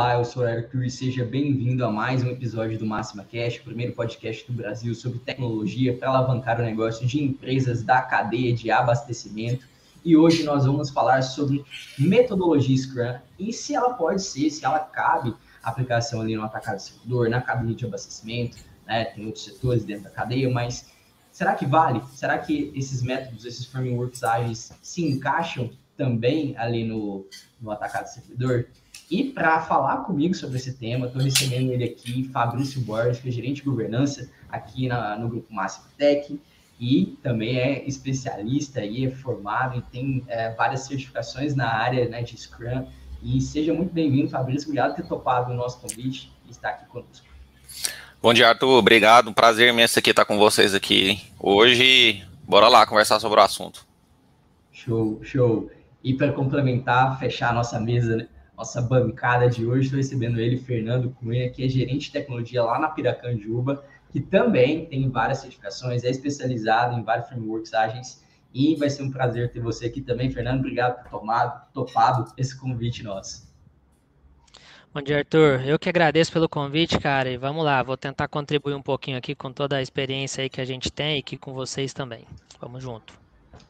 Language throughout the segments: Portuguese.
Olá, eu sou o Eric e seja bem-vindo a mais um episódio do Máxima Cash, o primeiro podcast do Brasil sobre tecnologia para alavancar o negócio de empresas da cadeia de abastecimento. E hoje nós vamos falar sobre metodologia Scrum e se ela pode ser, se ela cabe aplicação ali no atacado servidor, na cadeia de abastecimento, né? Tem outros setores dentro da cadeia, mas será que vale? Será que esses métodos, esses frameworks ágeis se encaixam também ali no, no atacado servidor? E para falar comigo sobre esse tema, estou recebendo ele aqui, Fabrício Borges, que é gerente de governança aqui na, no Grupo Máximo Tech e também é especialista e é formado e tem é, várias certificações na área né, de Scrum. E seja muito bem-vindo, Fabrício. Obrigado por ter topado o nosso convite e estar aqui conosco. Bom dia, Arthur. Obrigado. Um prazer imenso aqui estar com vocês aqui hoje. Bora lá conversar sobre o assunto. Show, show. E para complementar, fechar a nossa mesa, né? Nossa bancada de hoje. Estou recebendo ele, Fernando Cunha, que é gerente de tecnologia lá na Piracanjuba, que também tem várias certificações, é especializado em vários frameworks ágeis. E vai ser um prazer ter você aqui também, Fernando. Obrigado por tomado, topado esse convite nosso. Bom dia, Arthur. Eu que agradeço pelo convite, cara. E vamos lá, vou tentar contribuir um pouquinho aqui com toda a experiência aí que a gente tem e aqui com vocês também. Vamos junto.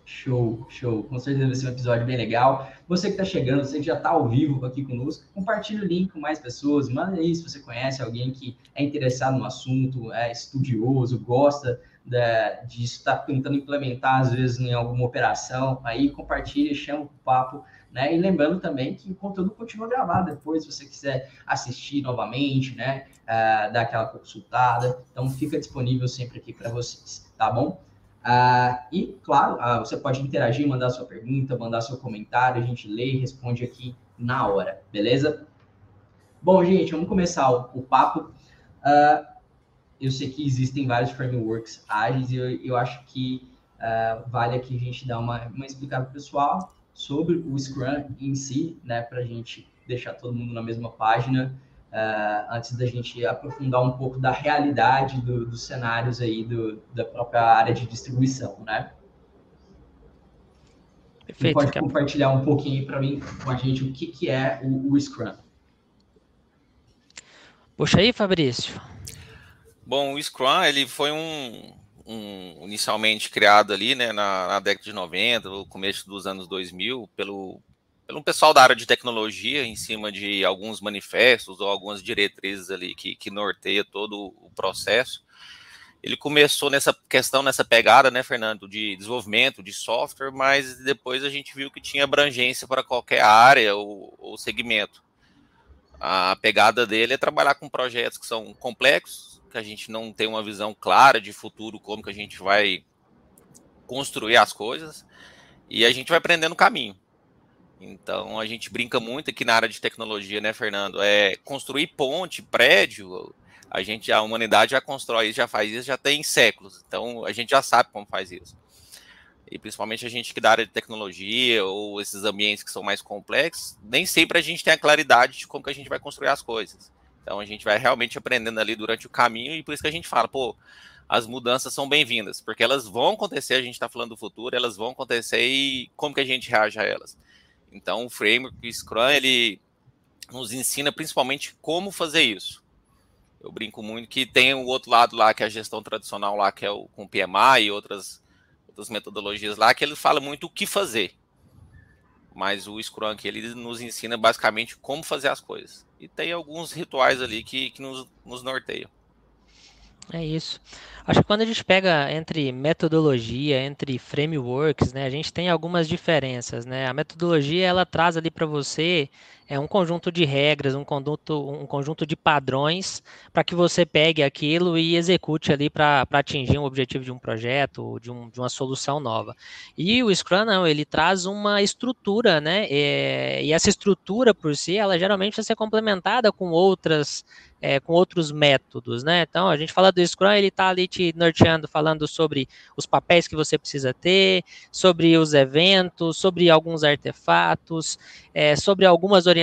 Show, show. Com certeza vai ser um episódio bem legal. Você que está chegando, você que já está ao vivo aqui conosco, compartilhe o link com mais pessoas. Manda aí se você conhece alguém que é interessado no assunto, é estudioso, gosta de, de estar tentando implementar, às vezes, em alguma operação. Aí compartilha, chama o papo. Né? E lembrando também que o conteúdo continua gravado depois, se você quiser assistir novamente, né? Uh, dar aquela consultada. Então, fica disponível sempre aqui para vocês, tá bom? Ah, e, claro, ah, você pode interagir, mandar sua pergunta, mandar seu comentário, a gente lê e responde aqui na hora, beleza? Bom, gente, vamos começar o, o papo. Ah, eu sei que existem vários frameworks ágeis e eu, eu acho que vale aqui a gente dar uma, uma explicada pessoal sobre o Scrum em si, né, para a gente deixar todo mundo na mesma página uh, antes da gente aprofundar um pouco da realidade do, dos cenários aí do, da própria área de distribuição, né? Perfeito. pode compartilhar um pouquinho para mim com a gente o que, que é o, o Scrum. Puxa aí, Fabrício. Bom, o Scrum ele foi um, um inicialmente criado ali, né, na, na, década de 90, no começo dos anos 2000, pelo pelo pessoal da área de tecnologia, em cima de alguns manifestos ou algumas diretrizes ali que, que norteia todo o processo. Ele começou nessa questão, nessa pegada, né, Fernando, de desenvolvimento de software, mas depois a gente viu que tinha abrangência para qualquer área ou, ou segmento. A pegada dele é trabalhar com projetos que são complexos, que a gente não tem uma visão clara de futuro, como que a gente vai construir as coisas, e a gente vai aprendendo o caminho. Então a gente brinca muito aqui na área de tecnologia, né, Fernando? É construir ponte, prédio. A gente, a humanidade já constrói isso, já faz isso, já tem séculos. Então a gente já sabe como faz isso. E principalmente a gente que da área de tecnologia ou esses ambientes que são mais complexos, nem sempre a gente tem a claridade de como que a gente vai construir as coisas. Então a gente vai realmente aprendendo ali durante o caminho e por isso que a gente fala, pô, as mudanças são bem-vindas, porque elas vão acontecer, a gente está falando do futuro, elas vão acontecer e como que a gente reage a elas. Então, o framework Scrum, ele nos ensina principalmente como fazer isso. Eu brinco muito que tem o outro lado lá, que é a gestão tradicional lá, que é o com PMI e outras, outras metodologias lá, que ele fala muito o que fazer. mas o Scrum aqui, ele nos ensina basicamente como fazer as coisas. E tem alguns rituais ali que, que nos, nos norteiam. É isso. Acho que quando a gente pega entre metodologia, entre frameworks, né, a gente tem algumas diferenças, né? A metodologia ela traz ali para você é um conjunto de regras, um conjunto, um conjunto de padrões para que você pegue aquilo e execute ali para atingir um objetivo de um projeto, de, um, de uma solução nova. E o Scrum não, ele traz uma estrutura, né? É, e essa estrutura por si, ela geralmente vai ser complementada com outras é, com outros métodos, né? Então, a gente fala do Scrum, ele está ali te norteando, falando sobre os papéis que você precisa ter, sobre os eventos, sobre alguns artefatos, é, sobre algumas orientações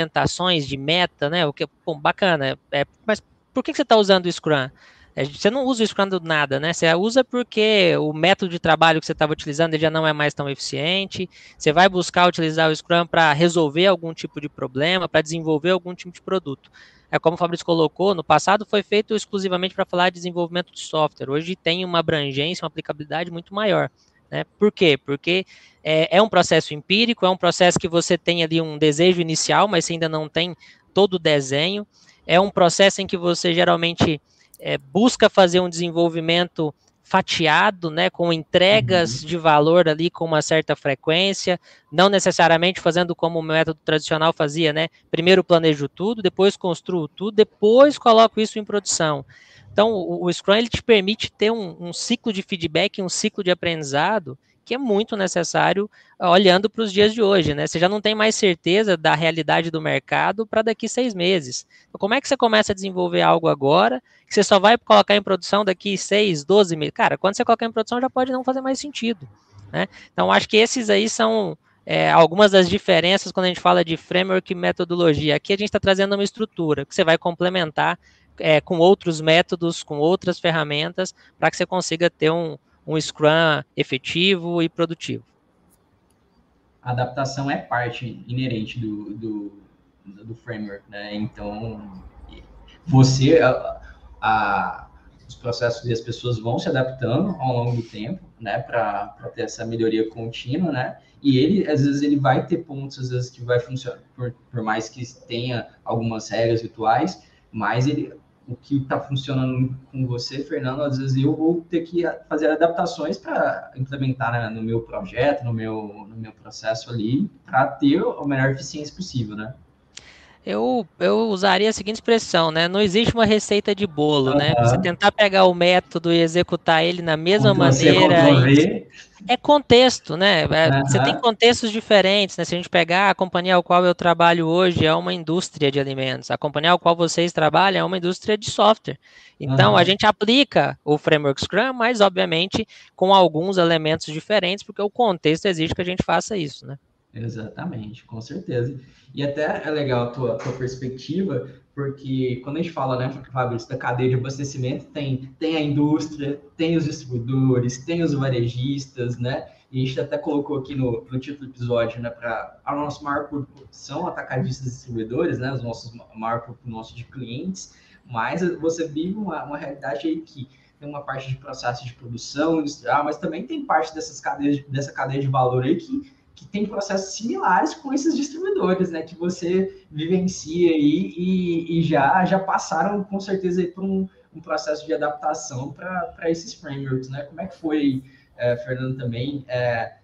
de meta, né? O que, bom, bacana. É, mas por que você está usando o Scrum? É, você não usa o Scrum do nada, né? Você usa porque o método de trabalho que você estava utilizando já não é mais tão eficiente. Você vai buscar utilizar o Scrum para resolver algum tipo de problema, para desenvolver algum tipo de produto é como o Fabrício colocou, no passado foi feito exclusivamente para falar de desenvolvimento de software. Hoje tem uma abrangência, uma aplicabilidade muito maior. Né? Por quê? Porque é, é, um processo empírico, é um processo que você tem ali um desejo inicial, mas você ainda não tem todo o desenho. É um processo em que você geralmente é, busca fazer um desenvolvimento fatiado, né, com entregas uhum. de valor ali com uma certa frequência, não necessariamente fazendo como o método tradicional fazia, né? Primeiro planejo tudo, depois construo tudo, depois coloco isso em produção. Então, o, o Scrum ele te permite ter um, um ciclo de feedback, um ciclo de aprendizado que é muito necessário olhando para os dias de hoje, né? Você já não tem mais certeza da realidade do mercado para daqui seis meses. Então, como é que você começa a desenvolver algo agora que você só vai colocar em produção daqui seis, doze meses? Cara, quando você colocar em produção já pode não fazer mais sentido, né? Então, acho que esses aí são é, algumas das diferenças quando a gente fala de framework e metodologia. Aqui a gente está trazendo uma estrutura que você vai complementar é, com outros métodos, com outras ferramentas, para que você consiga ter um, um Scrum efetivo e produtivo. A adaptação é parte inerente do, do, do framework, né? Então, você, a, a, os processos e as pessoas vão se adaptando ao longo do tempo, né? Para ter essa melhoria contínua, né? E ele, às vezes, ele vai ter pontos, às vezes, que vai funcionar, por, por mais que tenha algumas regras rituais, mas ele, o que está funcionando com você, Fernando, às vezes eu vou ter que fazer adaptações para implementar né, no meu projeto, no meu, no meu processo ali, para ter a melhor eficiência possível, né? Eu, eu usaria a seguinte expressão, né? Não existe uma receita de bolo, uhum. né? Você tentar pegar o método e executar ele na mesma maneira. É contexto, né? Uhum. Você tem contextos diferentes, né? Se a gente pegar a companhia ao qual eu trabalho hoje é uma indústria de alimentos, a companhia ao qual vocês trabalham é uma indústria de software. Então uhum. a gente aplica o framework Scrum, mas obviamente com alguns elementos diferentes, porque o contexto exige que a gente faça isso, né? Exatamente, com certeza. E até é legal a tua, tua perspectiva, porque quando a gente fala, né, Fabrício, da cadeia de abastecimento, tem, tem a indústria, tem os distribuidores, tem os varejistas, né? E a gente até colocou aqui no, no título do episódio, né, para o nosso maior público são atacadistas e distribuidores, né, os nossos maior público de clientes, mas você vive uma, uma realidade aí que tem uma parte de processo de produção industrial, mas também tem parte dessas cadeias, dessa cadeia de valor aí que que tem processos similares com esses distribuidores, né? Que você vivencia aí e, e já, já passaram com certeza por um, um processo de adaptação para esses frameworks, né? Como é que foi, é, Fernando, também é,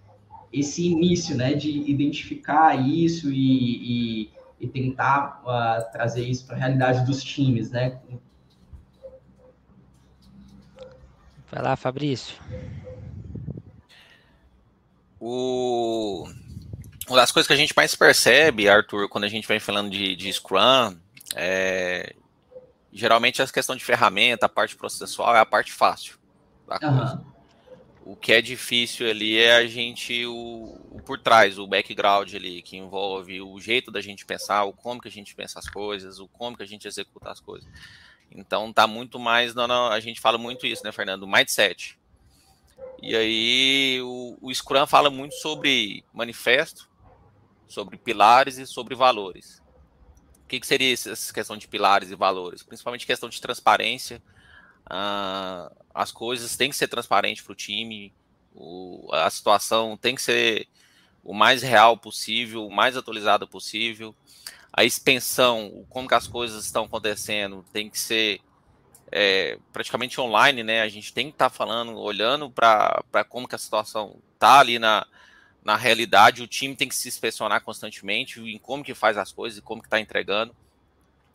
esse início, né? De identificar isso e, e, e tentar uh, trazer isso para a realidade dos times, né? Vai lá, Fabrício. O... Uma das coisas que a gente mais percebe, Arthur, quando a gente vem falando de, de Scrum, é... geralmente essa questão de ferramenta, a parte processual é a parte fácil da coisa. Uhum. O que é difícil ali é a gente, o, o, por trás, o background ali, que envolve o jeito da gente pensar, o como que a gente pensa as coisas, o como que a gente executa as coisas. Então tá muito mais, não, não, a gente fala muito isso, né, Fernando? Mindset. E aí o, o Scrum fala muito sobre manifesto, sobre pilares e sobre valores. O que, que seria essa questão de pilares e valores? Principalmente questão de transparência. Uh, as coisas têm que ser transparentes para o time, a situação tem que ser o mais real possível, o mais atualizado possível. A expensão, como que as coisas estão acontecendo, tem que ser é, praticamente online, né? A gente tem que estar tá falando, olhando para como que a situação está ali na, na realidade, o time tem que se inspecionar constantemente em como que faz as coisas e como que está entregando.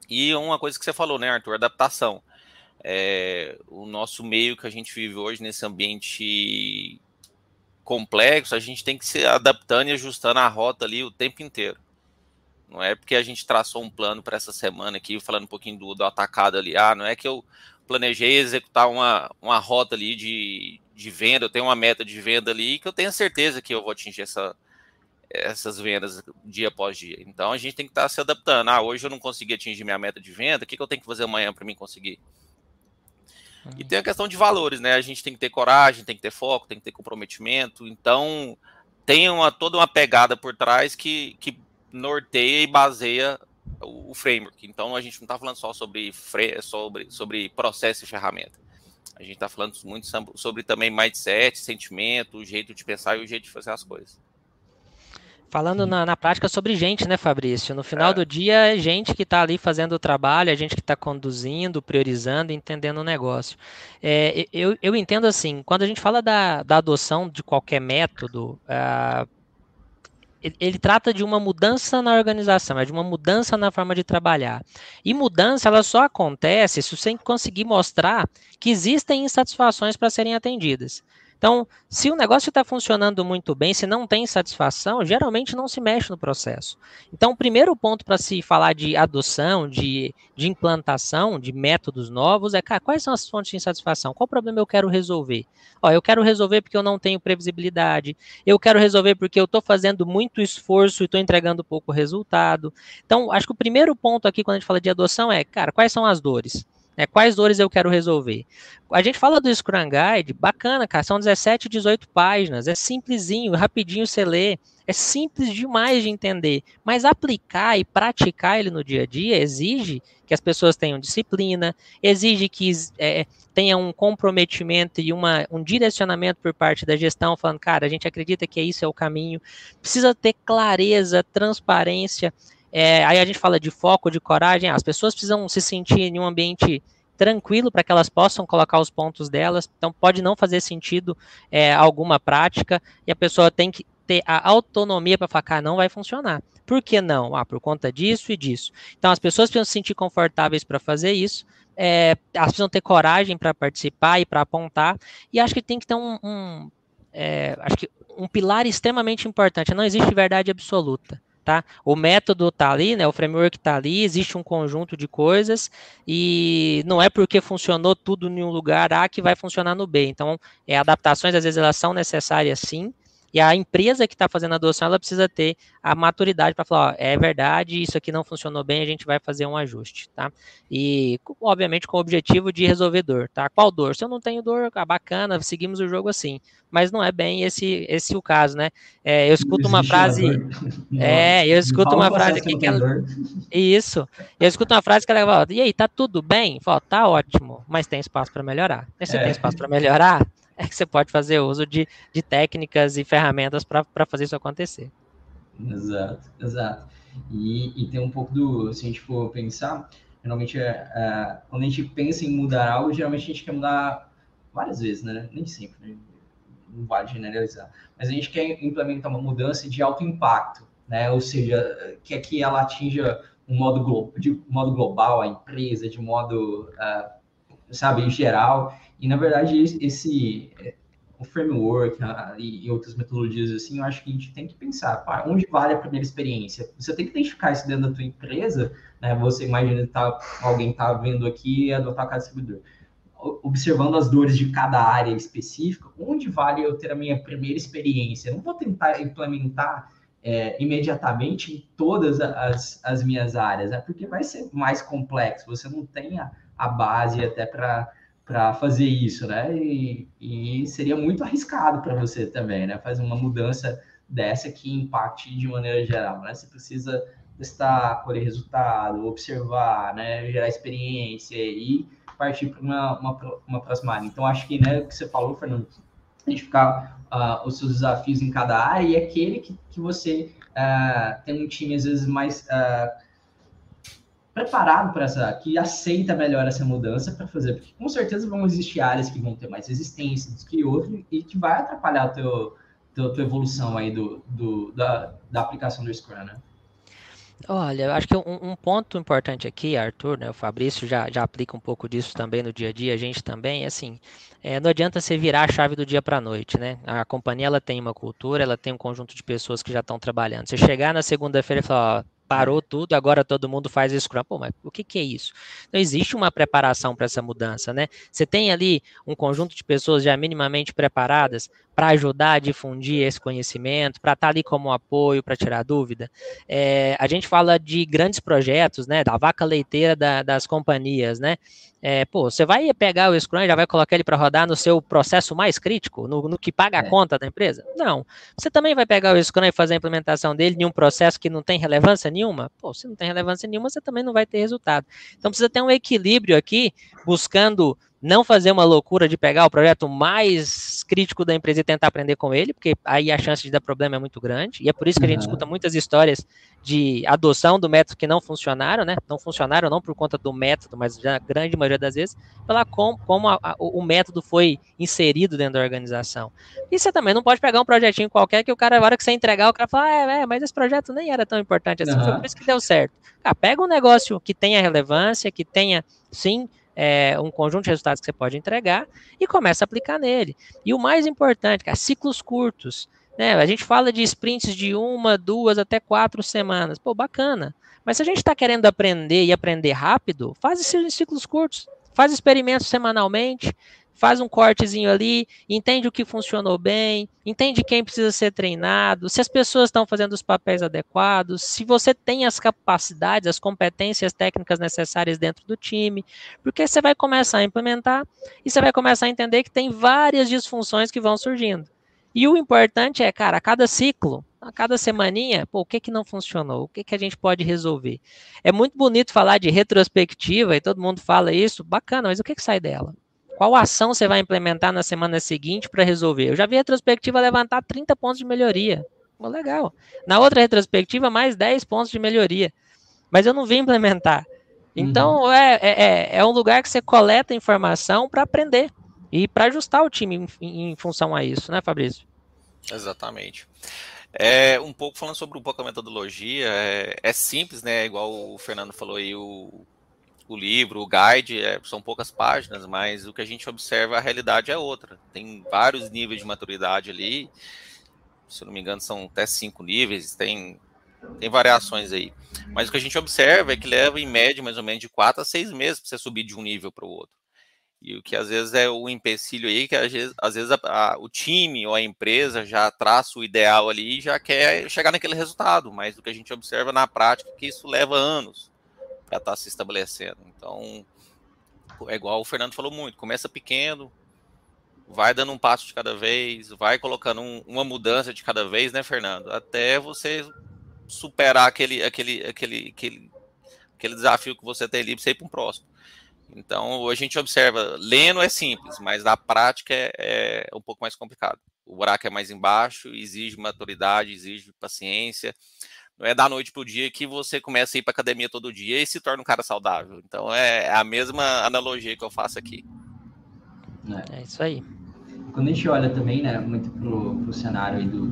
E uma coisa que você falou, né, Arthur, adaptação. É, o nosso meio que a gente vive hoje nesse ambiente complexo, a gente tem que se adaptando e ajustando a rota ali o tempo inteiro. Não é porque a gente traçou um plano para essa semana aqui, falando um pouquinho do, do atacado ali. Ah, não é que eu planejei executar uma, uma rota ali de, de venda, eu tenho uma meta de venda ali que eu tenho certeza que eu vou atingir essa, essas vendas dia após dia. Então a gente tem que estar tá se adaptando. Ah, hoje eu não consegui atingir minha meta de venda, o que, que eu tenho que fazer amanhã para mim conseguir? E tem a questão de valores, né? A gente tem que ter coragem, tem que ter foco, tem que ter comprometimento. Então, tem uma, toda uma pegada por trás que, que norteia e baseia o, o framework. Então, a gente não está falando só sobre, sobre, sobre processo e ferramenta. A gente está falando muito sobre também mindset, sentimento, o jeito de pensar e o jeito de fazer as coisas. Falando na, na, prática sobre gente, né, Fabrício? No final é. do dia, é gente que está ali fazendo o trabalho, é gente que está conduzindo, priorizando, entendendo o negócio. É, eu, eu entendo assim, quando a gente fala da, da adoção de qualquer método, uh, ele, trata de uma mudança na organização, é de uma mudança na forma de trabalhar. E mudança, ela só acontece se você conseguir mostrar que existem insatisfações para serem atendidas. Então, se o negócio está funcionando muito bem, se não tem satisfação, geralmente não se mexe no processo. Então, o primeiro ponto para se falar de adoção, de, de implantação, de métodos novos, é, cara, quais são as fontes de insatisfação? Qual problema eu quero resolver? Ó, eu quero resolver porque eu não tenho previsibilidade, eu quero resolver porque eu estou fazendo muito esforço e estou entregando pouco resultado. Então, acho que o primeiro ponto aqui, quando a gente fala de adoção, é, cara, quais são as dores? Né? Quais dores eu quero resolver? A gente fala do Scrum Guide, bacana, cara, são 17, 18 páginas, é simplesinho, rapidinho você lê, é simples demais de entender, mas aplicar e praticar ele no dia a dia exige que as pessoas tenham disciplina, exige que é, tenha um comprometimento e uma, um direcionamento por parte da gestão, falando, cara, a gente acredita que isso é o caminho, precisa ter clareza, transparência, é, aí a gente fala de foco, de coragem. As pessoas precisam se sentir em um ambiente tranquilo para que elas possam colocar os pontos delas. Então pode não fazer sentido é, alguma prática e a pessoa tem que ter a autonomia para falar, não vai funcionar. Por que não? Ah, por conta disso e disso. Então as pessoas precisam se sentir confortáveis para fazer isso. É, elas precisam ter coragem para participar e para apontar. E acho que tem que ter um, um é, acho que um pilar extremamente importante. Não existe verdade absoluta tá? O método está ali, né? O framework está ali, existe um conjunto de coisas e não é porque funcionou tudo em um lugar A que vai funcionar no B. Então, é, adaptações às vezes elas são necessárias sim, e a empresa que está fazendo a adoção, ela precisa ter a maturidade para falar, ó, é verdade, isso aqui não funcionou bem, a gente vai fazer um ajuste, tá? E, obviamente, com o objetivo de resolver dor, tá? Qual dor? Se eu não tenho dor, ah, bacana, seguimos o jogo assim. Mas não é bem esse, esse o caso, né? É, eu escuto uma frase... É, eu escuto uma frase aqui que ela... Isso. Eu escuto uma frase que ela fala, e aí, tá tudo bem? Fala, tá ótimo, mas tem espaço para melhorar. E se é. tem espaço para melhorar, é que você pode fazer uso de, de técnicas e ferramentas para fazer isso acontecer. Exato, exato. E, e tem um pouco do, se a gente for pensar, geralmente, é, é, quando a gente pensa em mudar algo, geralmente a gente quer mudar várias vezes, né? Nem sempre, né? não vale generalizar. Mas a gente quer implementar uma mudança de alto impacto, né? Ou seja, quer que ela atinja um modo, glo de modo global a empresa, de modo, uh, sabe, em geral. E, na verdade, esse o framework né, e, outras metodologias assim, eu acho que a gente tem que pensar, pá, onde vale a primeira experiência? Você tem que identificar isso dentro da tua empresa, né? Você imagina que tá, alguém tá vendo aqui e adotar cada distribuidor. Observando as dores de cada área específica, onde vale eu ter a minha primeira experiência? Eu não vou tentar implementar é, imediatamente em todas as, as minhas áreas, né? porque vai ser mais complexo, você não tem a, a base até para para fazer isso, né? E, e seria muito arriscado para você também, né? Fazer uma mudança dessa que impacte de maneira geral, né? Você precisa testar, colher resultado, observar, né? Gerar experiência e partir para uma, uma, uma próxima área. Então, acho que, né, o que você falou, Fernando, identificar uh, os seus desafios em cada área e aquele que, que você uh, tem um time, às vezes, mais uh, preparado para essa, que aceita melhor essa mudança para fazer, porque com certeza vão existir áreas que vão ter mais resistência do que outras e que vai atrapalhar a teu, teu, tua evolução aí do, do, da, da aplicação do Scrum, né? Olha, eu acho que um, um, ponto importante aqui, Arthur, né, o Fabrício já, já aplica um pouco disso também no dia a dia, a gente também, assim, é, não adianta você virar a chave do dia para a noite, né? A companhia ela tem uma cultura, ela tem um conjunto de pessoas que já estão trabalhando. Você chegar na segunda-feira e falar, ó, parou tudo, agora todo mundo faz Scrum. Pô, mas o que, que é isso? Não existe uma preparação para essa mudança, né? Você tem ali um conjunto de pessoas já minimamente preparadas para ajudar a difundir esse conhecimento, para estar tá ali como apoio, para tirar dúvida. É, a gente fala de grandes projetos, né? Da vaca leiteira da, das companhias, né? É, pô, você vai pegar o Scrum e já vai colocar ele para rodar no seu processo mais crítico, no, no que paga a é. conta da empresa? Não. Você também vai pegar o Scrum e fazer a implementação dele em um processo que não tem relevância nenhuma? Pô, se não tem relevância nenhuma, você também não vai ter resultado. Então precisa ter um equilíbrio aqui, buscando não fazer uma loucura de pegar o projeto mais crítico da empresa e tentar aprender com ele, porque aí a chance de dar problema é muito grande, e é por isso que a gente escuta muitas histórias de adoção do método que não funcionaram, né? Não funcionaram não por conta do método, mas na grande maioria das vezes, pela como, como a, a, o método foi inserido dentro da organização. E você também não pode pegar um projetinho qualquer que o cara, na hora que você entregar, o cara fala, ah, é, mas esse projeto nem era tão importante assim, uhum. foi por isso que deu certo. Ah, pega um negócio que tenha relevância, que tenha, sim, é, um conjunto de resultados que você pode entregar e começa a aplicar nele. E o mais importante, cara, ciclos curtos. Né? A gente fala de sprints de uma, duas, até quatro semanas. Pô, bacana. Mas se a gente está querendo aprender e aprender rápido, faz isso em ciclos curtos. Faz experimentos semanalmente, faz um cortezinho ali, entende o que funcionou bem, entende quem precisa ser treinado, se as pessoas estão fazendo os papéis adequados, se você tem as capacidades, as competências técnicas necessárias dentro do time, porque você vai começar a implementar e você vai começar a entender que tem várias disfunções que vão surgindo. E o importante é, cara, a cada ciclo, a cada semaninha, pô, o que que não funcionou? O que que a gente pode resolver? É muito bonito falar de retrospectiva e todo mundo fala isso, bacana, mas o que que sai dela? Qual ação você vai implementar na semana seguinte para resolver? Eu já vi a retrospectiva levantar 30 pontos de melhoria. Pô, legal. Na outra retrospectiva, mais 10 pontos de melhoria. Mas eu não vi implementar. Então, uhum. é, é, é, é um lugar que você coleta informação para aprender e para ajustar o time em, em, função a isso, né, Fabrício? Exatamente. É, um pouco falando sobre um pouco a metodologia, é, é simples, né? Igual o Fernando falou aí, o, o livro, o guide, é, são poucas páginas, mas o que a gente observa, a realidade é outra. Tem vários níveis de maturidade ali, se não me engano, são até cinco níveis, tem, tem variações aí. Mas o que a gente observa é que leva, em média, mais ou menos de quatro a seis meses para você subir de um nível para o outro. E o que às vezes é o empecilho aí, que às vezes, às vezes a, a, o time ou a empresa já traça o ideal ali e já quer chegar naquele resultado, mas o que a gente observa na prática é que isso leva anos já está se estabelecendo. Então, é igual o Fernando falou muito, começa pequeno, vai dando um passo de cada vez, vai colocando um, uma mudança de cada vez, né, Fernando? Até você superar aquele, aquele, aquele, aquele, aquele desafio que você tem ali para você ir para um próximo. Então, a gente observa, lendo é simples, mas na prática é, é um pouco mais complicado. O buraco é mais embaixo, exige maturidade, exige paciência, não é da noite para o dia que você começa a ir para academia todo dia e se torna um cara saudável. Então é a mesma analogia que eu faço aqui. É, é isso aí. Quando a gente olha também, né, muito pro, pro cenário aí do,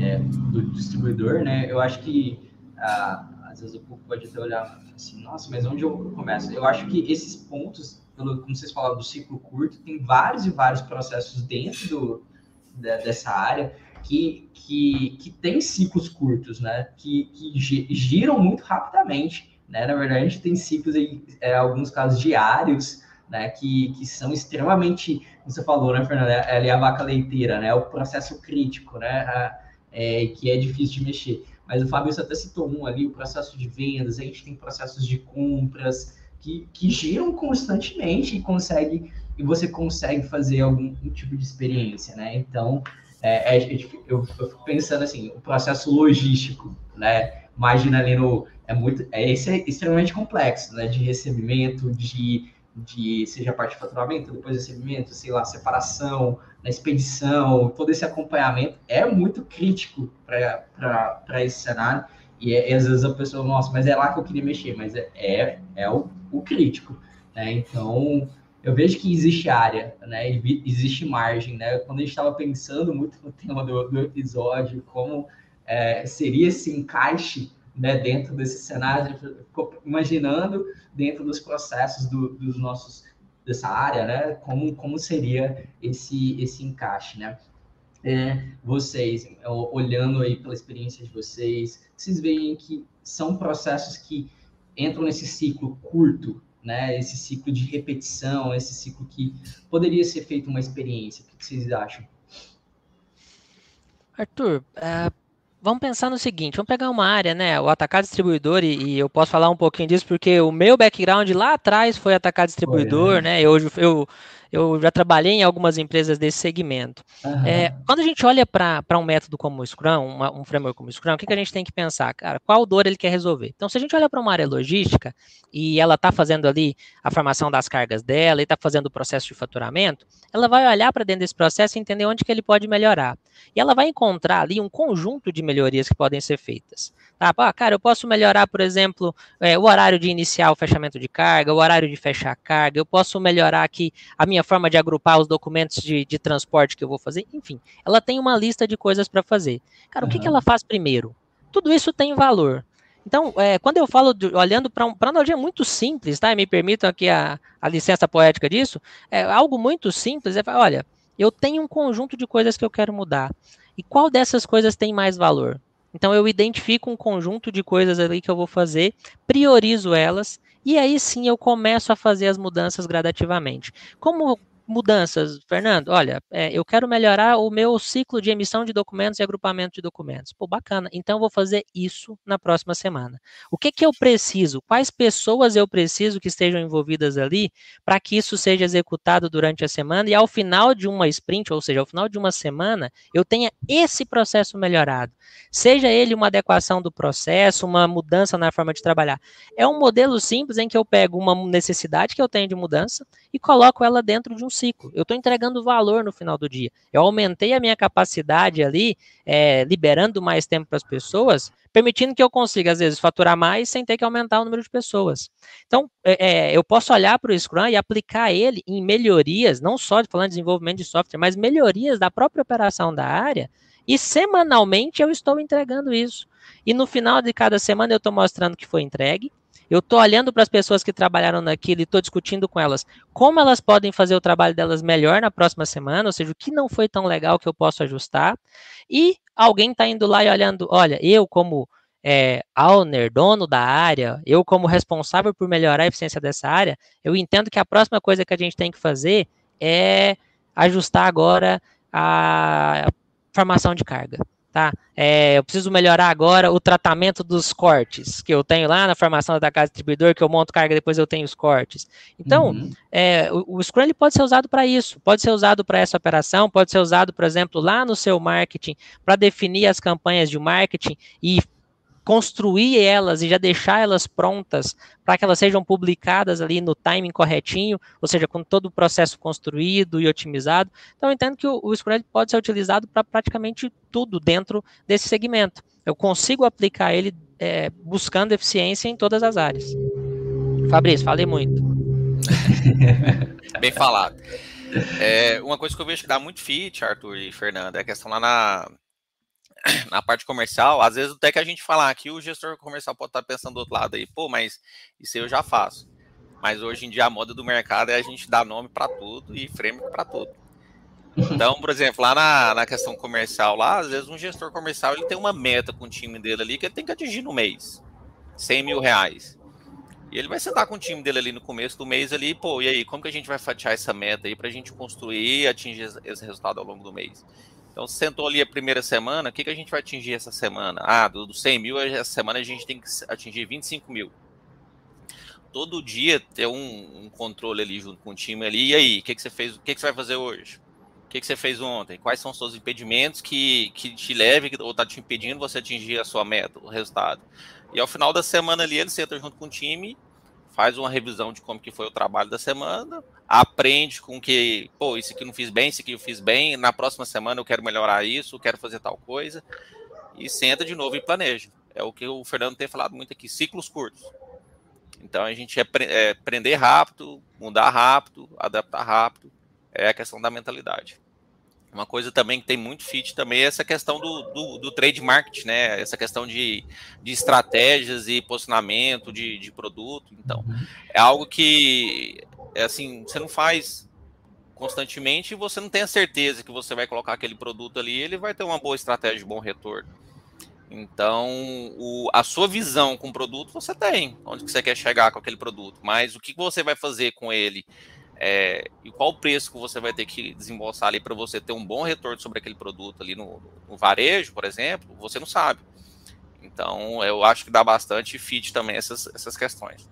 é, do distribuidor, né, eu acho que ah, às vezes o público pode até olhar assim, nossa, mas onde eu começo? Eu acho que esses pontos, pelo, como vocês falaram do ciclo curto, tem vários e vários processos dentro do, da, dessa área que, que, que tem ciclos curtos, né? Que, que giram muito rapidamente, né? Na verdade, a gente tem ciclos em é, alguns casos diários, né? Que, que são extremamente, como você falou, né, Fernanda? É ali a vaca leiteira, né? O processo crítico, né? É, que é difícil de mexer. Mas o Fabrício até citou um ali, o processo de vendas, a gente tem processos de compras que, que giram constantemente e consegue e você consegue fazer algum tipo de experiência, né? Então, é, é, eu, eu, fico pensando assim, o processo logístico, né? Imagina ali no. É, muito, é, é extremamente complexo, né? De recebimento, de de seja a parte de faturamento, depois recebimento, sei lá, separação, na expedição, todo esse acompanhamento é muito crítico para esse cenário. E, é, às vezes a pessoa, nossa, mas é lá que eu queria mexer, mas é, é, é o, o crítico. Né? Então, eu vejo que existe área, né? existe margem. Né? Quando a gente estava pensando muito no tema do, do episódio, como é, seria esse encaixe né, dentro desse cenário, imaginando dentro dos processos do, dos nossos dessa área, né, como, como seria esse, esse encaixe, né? É, vocês, olhando aí pela experiência de vocês, vocês veem que são processos que entram nesse ciclo curto, né? Esse ciclo de repetição, esse ciclo que poderia ser feito uma experiência. O que vocês acham? Arthur, uh, vamos pensar no seguinte, vamos pegar uma área, né, o atacar distribuidor, e, e, eu posso falar um pouquinho disso, porque o meu background lá atrás foi atacar distribuidor, foi, né, eu, eu, eu já trabalhei em algumas empresas desse segmento. Uhum. É, quando a gente olha para um método como o Scrum, uma, um framework como o Scrum, o que, que a gente tem que pensar? Cara, qual dor ele quer resolver? Então, se a gente olha para uma área logística e ela está fazendo ali a formação das cargas dela e está fazendo o processo de faturamento, ela vai olhar para dentro desse processo e entender onde que ele pode melhorar. E ela vai encontrar ali um conjunto de melhorias que podem ser feitas. Tá? Ah, cara, eu posso melhorar, por exemplo, é, o horário de iniciar o fechamento de carga, o horário de fechar a carga, eu posso melhorar aqui a minha forma de agrupar os documentos de, de transporte que eu vou fazer, enfim, ela tem uma lista de coisas para fazer. Cara, uhum. o que, que ela faz primeiro? Tudo isso tem valor. Então, é, quando eu falo, de, olhando para um, uma analogia muito simples, tá? Me permitam aqui a, a licença poética disso, é algo muito simples, é, olha, eu tenho um conjunto de coisas que eu quero mudar. E qual dessas coisas tem mais valor? Então eu identifico um conjunto de coisas ali que eu vou fazer, priorizo elas e aí sim eu começo a fazer as mudanças gradativamente. Como mudanças, Fernando, olha, é, eu quero melhorar o meu ciclo de emissão de documentos e agrupamento de documentos. Pô, bacana. Então eu vou fazer isso na próxima semana. O que que eu preciso? Quais pessoas eu preciso que estejam envolvidas ali para que isso seja executado durante a semana e ao final de uma sprint, ou seja, ao final de uma semana, eu tenha esse processo melhorado. Seja ele uma adequação do processo, uma mudança na forma de trabalhar. É um modelo simples em que eu pego uma necessidade que eu tenho de mudança e coloco ela dentro de um ciclo. Eu estou entregando valor no final do dia. Eu aumentei a minha capacidade ali, é, liberando mais tempo para as pessoas, permitindo que eu consiga, às vezes, faturar mais sem ter que aumentar o número de pessoas. Então, é, é eu posso olhar para o Scrum e aplicar ele em melhorias, não só falando de desenvolvimento de software, mas melhorias da própria operação da área, e semanalmente eu estou entregando isso. E no final de cada semana eu estou mostrando que foi entregue, eu estou olhando para as pessoas que trabalharam naquilo e estou discutindo com elas como elas podem fazer o trabalho delas melhor na próxima semana, ou seja, o que não foi tão legal que eu posso ajustar. E alguém está indo lá e olhando, olha, eu como é, owner, dono da área, eu como responsável por melhorar a eficiência dessa área, eu entendo que a próxima coisa que a gente tem que fazer é ajustar agora a formação de carga tá? É, eu preciso melhorar agora o tratamento dos cortes que eu tenho lá na formação da casa distribuidor, que eu monto carga depois eu tenho os cortes. Então, uhum. é, o, o Scrum pode ser usado para isso, pode ser usado para essa operação, pode ser usado, por exemplo, lá no seu marketing para definir as campanhas de marketing e construir elas e já deixar elas prontas para que elas sejam publicadas ali no timing corretinho, ou seja, com todo o processo construído e otimizado. Então, eu entendo que o, o pode ser utilizado para praticamente tudo dentro desse segmento. Eu consigo aplicar ele é, buscando eficiência em todas as áreas. Fabrício, falei muito. Bem falado. É, uma coisa que eu vejo que dá muito fit, Arthur e Fernanda, é a questão lá na, na parte comercial, às vezes até que a gente falar aqui, o gestor comercial pode estar pensando do outro lado aí, pô, mas isso eu já faço. Mas hoje em dia a moda do mercado é a gente dar nome para tudo e framework para tudo. Então, por exemplo, lá na, na questão comercial, lá, às vezes um gestor comercial ele tem uma meta com o time dele ali que ele tem que atingir no mês. 100 mil reais. E ele vai sentar com o time dele ali no começo do mês ali, pô, e aí, como que a gente vai fatiar essa meta aí para a gente construir e atingir esse resultado ao longo do mês? Então, sentou ali a primeira semana, o que, que a gente vai atingir essa semana? Ah, do, do 100 mil, essa semana a gente tem que atingir 25 mil. Todo dia ter um, um controle ali junto com o time ali. E aí, o que, que você fez? O que, que você vai fazer hoje? O que, que você fez ontem? Quais são os seus impedimentos que, que te leve ou está te impedindo você atingir a sua meta, o resultado? E ao final da semana ali, ele senta junto com o time, faz uma revisão de como que foi o trabalho da semana, aprende com que, pô, isso aqui não fiz bem, isso aqui eu fiz bem, na próxima semana eu quero melhorar isso, quero fazer tal coisa, e senta de novo e planeja. É o que o Fernando tem falado muito aqui, ciclos curtos. Então a gente é, é aprender rápido, mudar rápido, adaptar rápido, é a questão da mentalidade. Uma coisa também que tem muito fit também é essa questão do, do, do trade market, né? Essa questão de, de estratégias e posicionamento de, de produto. Então, uhum. é algo que, é assim, você não faz constantemente e você não tem a certeza que você vai colocar aquele produto ali ele vai ter uma boa estratégia de bom retorno. Então, o, a sua visão com o produto você tem, onde que você quer chegar com aquele produto, mas o que você vai fazer com ele é, e qual o preço que você vai ter que desembolsar ali para você ter um bom retorno sobre aquele produto ali no, no, varejo, por exemplo, você não sabe. Então, eu acho que dá bastante fit também essas, essas questões.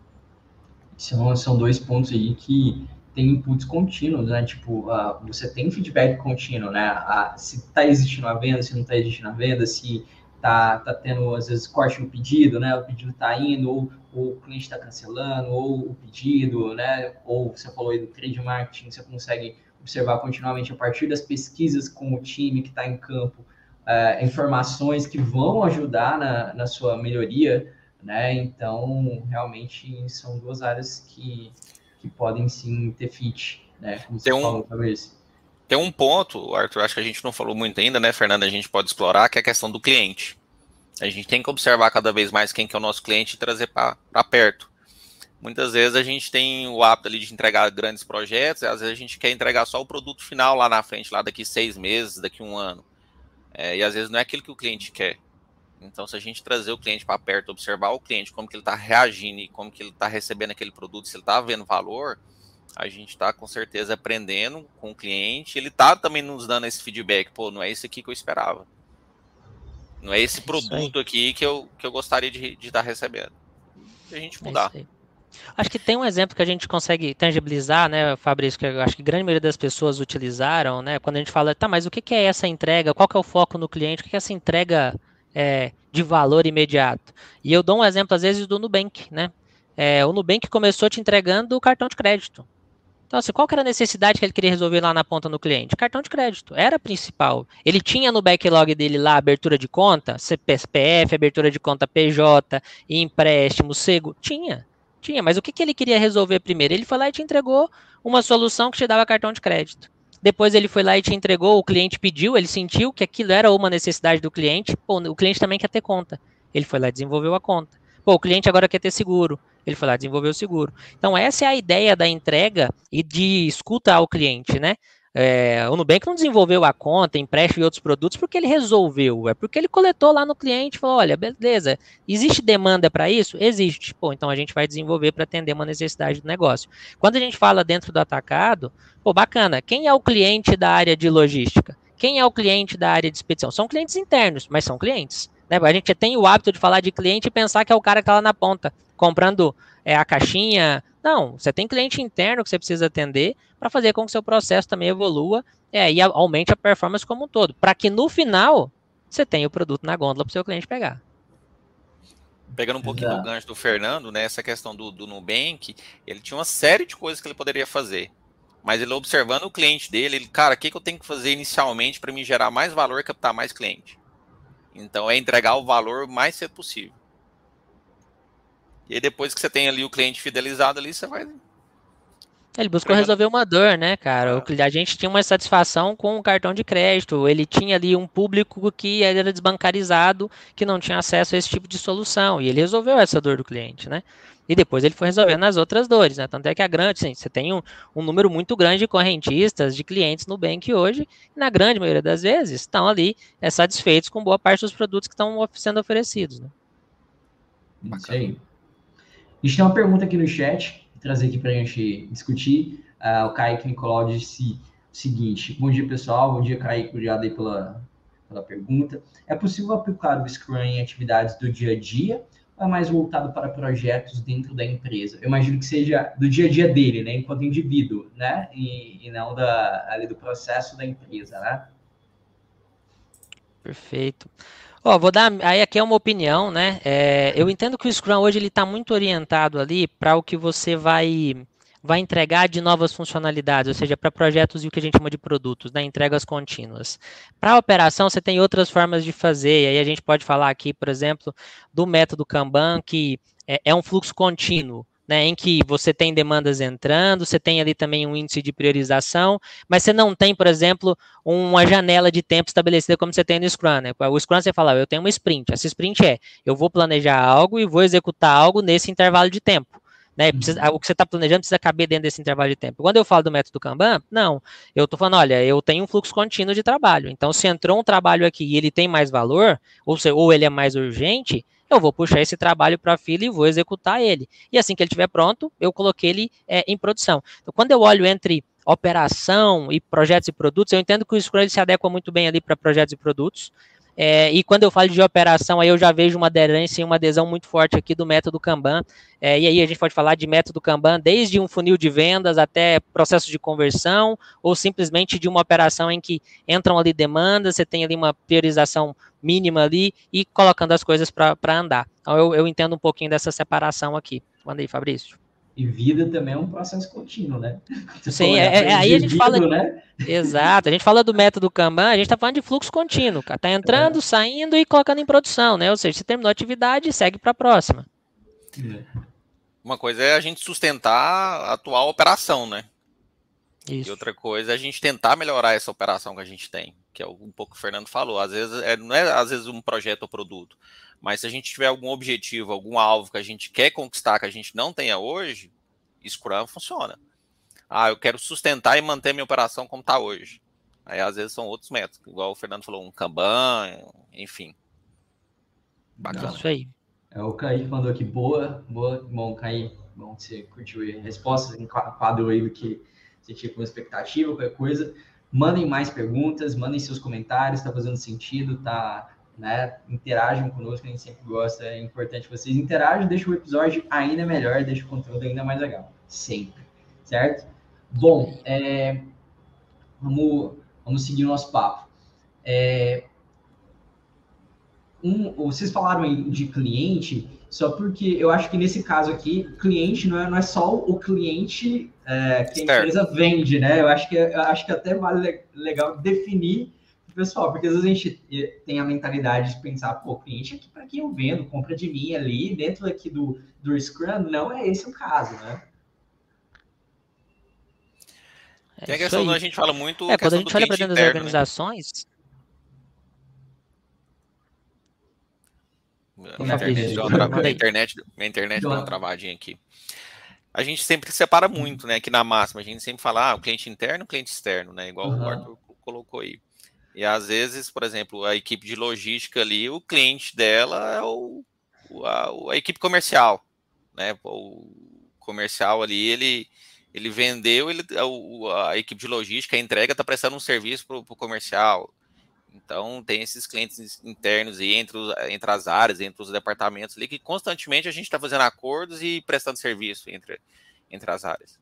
São, são dois pontos aí que tem inputs contínuos, né? Tipo, uh, você tem feedback contínuo, né? Uh, se está existindo a venda, se não está existindo a venda, se tá, tá tendo, às vezes, corte no pedido, né? O pedido está indo, ou, ou, o cliente está cancelando, ou o pedido, né? Ou você falou aí do trade marketing, você consegue observar continuamente a partir das pesquisas com o time que está em campo, uh, informações que vão ajudar na, na sua melhoria, né? Então, realmente, são duas áreas que, que podem sim ter fit, né? Como você Tem falou, um... talvez. Tem um ponto, Arthur, acho que a gente não falou muito ainda, né, Fernanda? A gente pode explorar, que é a questão do cliente. A gente tem que observar cada vez mais quem que é o nosso cliente e trazer para perto. Muitas vezes a gente tem o hábito ali de entregar grandes projetos, e às vezes a gente quer entregar só o produto final lá na frente, lá daqui seis meses, daqui um ano. É, e às vezes não é aquilo que o cliente quer. Então, se a gente trazer o cliente para perto, observar o cliente, como que ele está reagindo e como que ele está recebendo aquele produto, se ele está vendo valor, a gente está com certeza aprendendo com o cliente. Ele está também nos dando esse feedback. Pô, não é isso aqui que eu esperava. Não é esse é produto aqui que eu, que eu gostaria de estar tá recebendo. E a gente é mudar. É acho que tem um exemplo que a gente consegue tangibilizar, né, Fabrício, que eu acho que a grande maioria das pessoas utilizaram, né, quando a gente fala, tá, mas o que é essa entrega? Qual que é o foco no cliente? O que é essa entrega é, de valor imediato? E eu dou um exemplo, às vezes, do Nubank, né? É, o Nubank começou te entregando o cartão de crédito. Então, assim, qual era a necessidade que ele queria resolver lá na ponta no cliente? Cartão de crédito, era a principal. Ele tinha no backlog dele lá abertura de conta, CPF, abertura de conta PJ, empréstimo, seguro. Tinha, tinha, mas o que, que ele queria resolver primeiro? Ele foi lá e te entregou uma solução que te dava cartão de crédito. Depois ele foi lá e te entregou, o cliente pediu, ele sentiu que aquilo era uma necessidade do cliente. Pô, o cliente também quer ter conta. Ele foi lá e desenvolveu a conta. Pô, o cliente agora quer ter seguro. Ele foi lá desenvolver o seguro. Então, essa é a ideia da entrega e de escuta ao cliente, né? É, o Nubank não desenvolveu a conta, empréstimo e outros produtos porque ele resolveu, é porque ele coletou lá no cliente e falou: olha, beleza, existe demanda para isso? Existe. Pô, então a gente vai desenvolver para atender uma necessidade do negócio. Quando a gente fala dentro do atacado, pô, bacana, quem é o cliente da área de logística? Quem é o cliente da área de expedição? São clientes internos, mas são clientes. Né? A gente tem o hábito de falar de cliente e pensar que é o cara que está lá na ponta comprando é, a caixinha. Não, você tem cliente interno que você precisa atender para fazer com que o seu processo também evolua é, e aumente a performance como um todo, para que no final você tenha o produto na gôndola para o seu cliente pegar. Pegando um pouquinho Exato. do gancho do Fernando, né, essa questão do, do Nubank, ele tinha uma série de coisas que ele poderia fazer. Mas ele observando o cliente dele, ele, cara, o que, que eu tenho que fazer inicialmente para me gerar mais valor e captar mais cliente? Então é entregar o valor o mais cedo possível. E aí depois que você tem ali o cliente fidelizado ali, você vai. Ele buscou resolver uma dor, né, cara? Ah. A gente tinha uma satisfação com o cartão de crédito. Ele tinha ali um público que era desbancarizado, que não tinha acesso a esse tipo de solução. E ele resolveu essa dor do cliente, né? E depois ele foi resolvendo as outras dores, né? Tanto é que a grande, sim, você tem um, um número muito grande de correntistas, de clientes no Bank hoje, e na grande maioria das vezes estão ali é, satisfeitos com boa parte dos produtos que estão sendo oferecidos, né? Isso aí. A gente tem uma pergunta aqui no chat, trazer aqui para a gente discutir. Uh, o Kaique Nicolau disse o seguinte: Bom dia, pessoal. Bom dia, Kaique. Obrigado aí pela, pela pergunta. É possível aplicar o Scrum em atividades do dia a dia é mais voltado para projetos dentro da empresa? Eu imagino que seja do dia a dia dele, né? Enquanto indivíduo, né? E, e não da, ali do processo da empresa, né? Perfeito. Ó, vou dar, aí aqui é uma opinião, né? É, eu entendo que o Scrum hoje ele está muito orientado ali para o que você vai vai entregar de novas funcionalidades, ou seja, para projetos e o que a gente chama de produtos, né, entregas contínuas. Para a operação, você tem outras formas de fazer, e aí a gente pode falar aqui, por exemplo, do método Kanban, que é, é um fluxo contínuo, né, em que você tem demandas entrando, você tem ali também um índice de priorização, mas você não tem, por exemplo, uma janela de tempo estabelecida como você tem no Scrum. Né? O Scrum você fala, eu tenho uma sprint. Essa sprint é, eu vou planejar algo e vou executar algo nesse intervalo de tempo. Né? Precisa, o que você está planejando precisa caber dentro desse intervalo de tempo. Quando eu falo do método Kanban, não. Eu estou falando, olha, eu tenho um fluxo contínuo de trabalho. Então, se entrou um trabalho aqui e ele tem mais valor, ou, se, ou ele é mais urgente, eu vou puxar esse trabalho para a fila e vou executar ele. E assim que ele estiver pronto, eu coloquei ele é, em produção. Então, quando eu olho entre operação e projetos e produtos, eu entendo que o Scrum se adequa muito bem ali para projetos e produtos. É, e quando eu falo de operação, aí eu já vejo uma aderência e uma adesão muito forte aqui do método Kanban. É, e aí a gente pode falar de método Kanban desde um funil de vendas até processo de conversão, ou simplesmente de uma operação em que entram ali demandas, você tem ali uma priorização mínima ali e colocando as coisas para andar. Então eu, eu entendo um pouquinho dessa separação aqui. Manda aí, Fabrício. E vida também é um processo contínuo, né? Você Sim, é, é, aí a gente fala. Né? Exato, a gente fala do método Kanban, a gente está falando de fluxo contínuo, cara. Tá entrando, é. saindo e colocando em produção, né? Ou seja, se terminou a atividade, segue para a próxima. É. Uma coisa é a gente sustentar a atual operação, né? Isso. E outra coisa é a gente tentar melhorar essa operação que a gente tem, que é um pouco que o Fernando falou. Às vezes é, não é às vezes um projeto ou produto, mas se a gente tiver algum objetivo, algum alvo que a gente quer conquistar que a gente não tenha hoje, Scrum funciona. Ah, eu quero sustentar e manter minha operação como está hoje. Aí às vezes são outros métodos, igual o Fernando falou, um Kanban, enfim. Bacana. Isso aí. É, o Kaique mandou aqui, boa, boa, bom, Kaique, bom que você curtiu a resposta, enquadrou aí do que você tinha como expectativa, qualquer coisa. Mandem mais perguntas, mandem seus comentários, está fazendo sentido, tá né? Interajam conosco, a gente sempre gosta, é importante vocês interajam, deixa o episódio ainda melhor, deixa o conteúdo ainda mais legal, sempre, certo? Bom, é, vamos, vamos seguir o nosso papo. É, um, vocês falaram de cliente, só porque eu acho que nesse caso aqui, cliente não é, não é só o cliente é, que a empresa vende, né? Eu acho que, eu acho que até vale legal definir pessoal, porque às vezes a gente eh, tem a mentalidade de pensar, pô, cliente aqui para quem eu vendo, compra de mim ali, dentro aqui do, do Scrum, não é esse o caso, né? Tem a questão, a gente fala muito. É, quando a gente olha para dentro das né? organizações. Né? Minha internet, deu uma, minha internet, minha internet deu uma travadinha aqui. A gente sempre separa muito, né? Aqui na máxima, a gente sempre fala, ah, o cliente interno, o cliente externo, né? Igual uhum. o Arthur colocou aí. E às vezes, por exemplo, a equipe de logística ali, o cliente dela é o, a, a equipe comercial, né? O comercial ali, ele, ele vendeu, ele, a, a equipe de logística, a entrega está prestando um serviço para o comercial. Então, tem esses clientes internos e entre, entre as áreas, entre os departamentos ali, que constantemente a gente está fazendo acordos e prestando serviço entre, entre as áreas.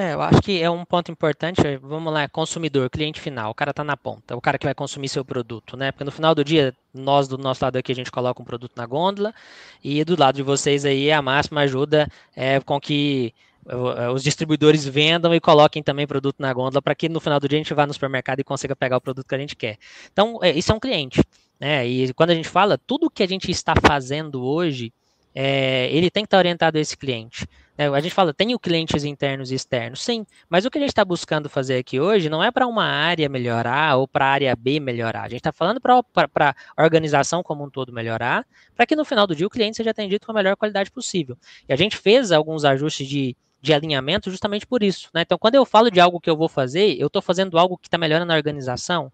É, eu acho que é um ponto importante, vamos lá, consumidor, cliente final, o cara está na ponta, o cara que vai consumir seu produto, né? Porque no final do dia, nós do nosso lado aqui, a gente coloca um produto na gôndola e do lado de vocês aí, a máxima ajuda é, com que é, os distribuidores vendam e coloquem também produto na gôndola para que no final do dia a gente vá no supermercado e consiga pegar o produto que a gente quer. Então, é, isso é um cliente, né? E quando a gente fala, tudo que a gente está fazendo hoje, é, ele tem que estar orientado a esse cliente. Né? A gente fala, tem o clientes internos e externos, sim, mas o que a gente está buscando fazer aqui hoje não é para uma área melhorar ou para a área B melhorar. A gente está falando para a organização como um todo melhorar, para que no final do dia o cliente seja atendido com a melhor qualidade possível. E a gente fez alguns ajustes de, de alinhamento justamente por isso. Né? Então, quando eu falo de algo que eu vou fazer, eu estou fazendo algo que está melhorando a organização?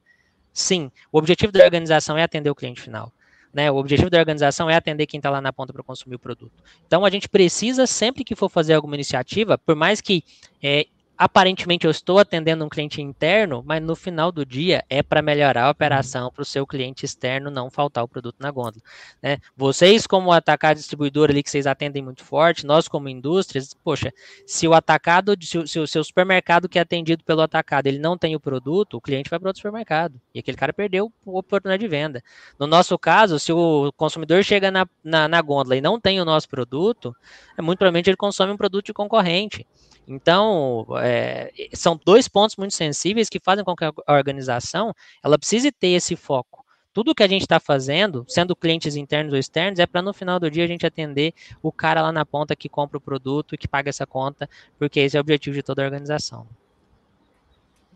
Sim, o objetivo da organização é atender o cliente final. Né? O objetivo da organização é atender quem está lá na ponta para consumir o produto. Então, a gente precisa, sempre que for fazer alguma iniciativa, por mais que é, aparentemente eu estou atendendo um cliente interno, mas no final do dia é para melhorar a operação para o seu cliente externo não faltar o produto na gôndola. Né? Vocês, como atacado distribuidor ali que vocês atendem muito forte, nós como indústrias, poxa, se o atacado, se o, se o seu supermercado que é atendido pelo atacado, ele não tem o produto, o cliente vai para outro supermercado. E aquele cara perdeu a oportunidade de venda. No nosso caso, se o consumidor chega na, na, na gôndola e não tem o nosso produto, é muito provavelmente ele consome um produto de concorrente. Então, é, são dois pontos muito sensíveis que fazem com que a organização ela precise ter esse foco. Tudo que a gente está fazendo, sendo clientes internos ou externos, é para no final do dia a gente atender o cara lá na ponta que compra o produto e que paga essa conta, porque esse é o objetivo de toda a organização.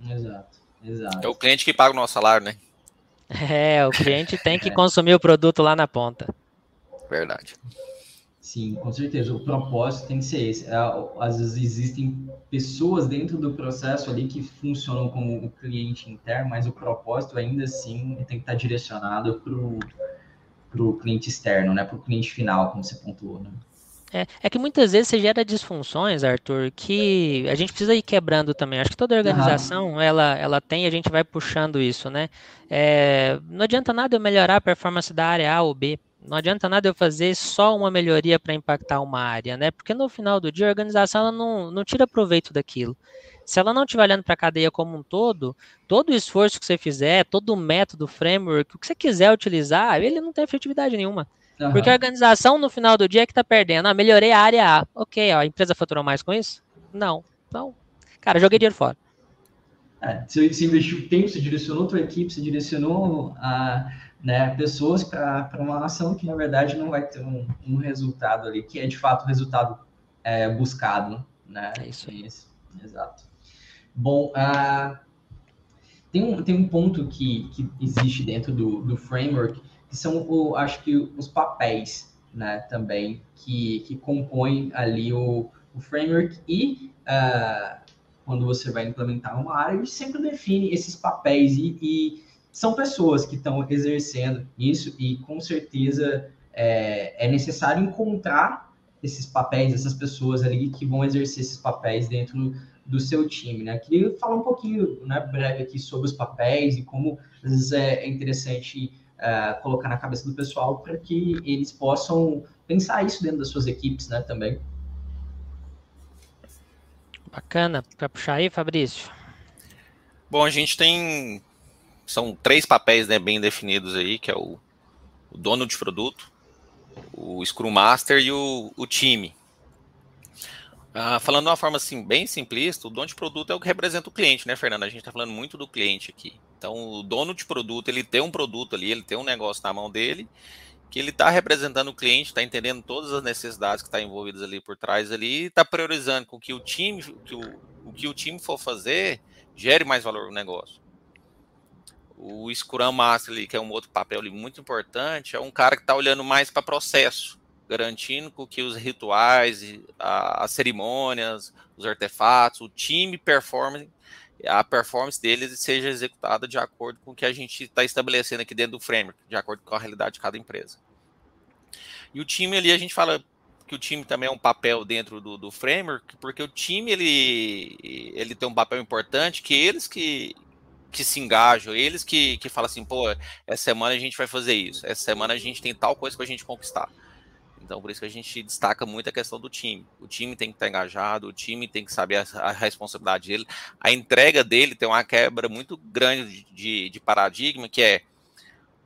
Exato, exato. É o cliente que paga o nosso salário, né? É, o cliente tem que consumir o produto lá na ponta. Verdade. Sim, com certeza. O propósito tem que ser esse. É, às vezes existem pessoas dentro do processo ali que funcionam como o cliente interno, mas o propósito ainda assim tem que estar direcionado para o cliente externo, né? Para o cliente final, como você pontuou, né? É, é, que muitas vezes você gera disfunções, Arthur, que a gente precisa ir quebrando também. Acho que toda organização uhum. ela, ela tem, a gente vai puxando isso, né? É, não adianta nada eu melhorar a performance da área A ou B. Não adianta nada eu fazer só uma melhoria para impactar uma área, né? Porque no final do dia a organização ela não, não tira proveito daquilo. Se ela não estiver olhando para a cadeia como um todo, todo o esforço que você fizer, todo o método, framework, o que você quiser utilizar, ele não tem efetividade nenhuma. Uhum. Porque a organização, no final do dia, é que está perdendo. Ah, melhorei a área A. Ok, ó, a empresa faturou mais com isso? Não. Então, cara, joguei dinheiro fora. É, você, investiu tempo, você direcionou a tua equipe, você direcionou a né, pessoas para uma ação que, na verdade, não vai ter um, um, resultado ali, que é, de fato, o resultado é, buscado. Né? É isso aí. Isso. Exato. Bom, uh, tem, um, tem um ponto que, que existe dentro do, do framework, que são, o, acho que, os papéis, né, também, que, que compõem ali o, o framework e... Uh, quando você vai implementar uma área, a gente sempre define esses papéis e, e são pessoas que estão exercendo isso e com certeza é, é, necessário encontrar esses papéis, essas pessoas ali que vão exercer esses papéis dentro do seu time, né? Queria falar um pouquinho, né, breve aqui sobre os papéis e como às vezes é, é interessante uh, colocar na cabeça do pessoal para que eles possam pensar isso dentro das suas equipes, né, também. Bacana. Para puxar aí, Fabrício? Bom, a gente tem são três papéis né, bem definidos aí, que é o, o dono de produto, o Scrum Master e o, o time. Ah, falando de uma forma assim, bem simplista, o dono de produto é o que representa o cliente, né, Fernando? A gente está falando muito do cliente aqui. Então, o dono de produto, ele tem um produto ali, ele tem um negócio na mão dele, que ele está representando o cliente, está entendendo todas as necessidades que estão tá envolvidas ali por trás ali, está priorizando com que o time, que o, o que o time for fazer, gere mais valor no negócio. O Scrum Master, ali, que é um outro papel ali, muito importante, é um cara que está olhando mais para processo, garantindo que os rituais, a, as cerimônias, os artefatos, o time performance, a performance deles seja executada de acordo com o que a gente está estabelecendo aqui dentro do framework, de acordo com a realidade de cada empresa. E o time ali, a gente fala que o time também é um papel dentro do, do framework, porque o time ele, ele tem um papel importante que eles que, que se engajam, eles que, que falam assim, pô, essa semana a gente vai fazer isso, essa semana a gente tem tal coisa para a gente conquistar. Então, por isso que a gente destaca muito a questão do time. O time tem que estar engajado, o time tem que saber a, a responsabilidade dele. A entrega dele tem uma quebra muito grande de, de paradigma, que é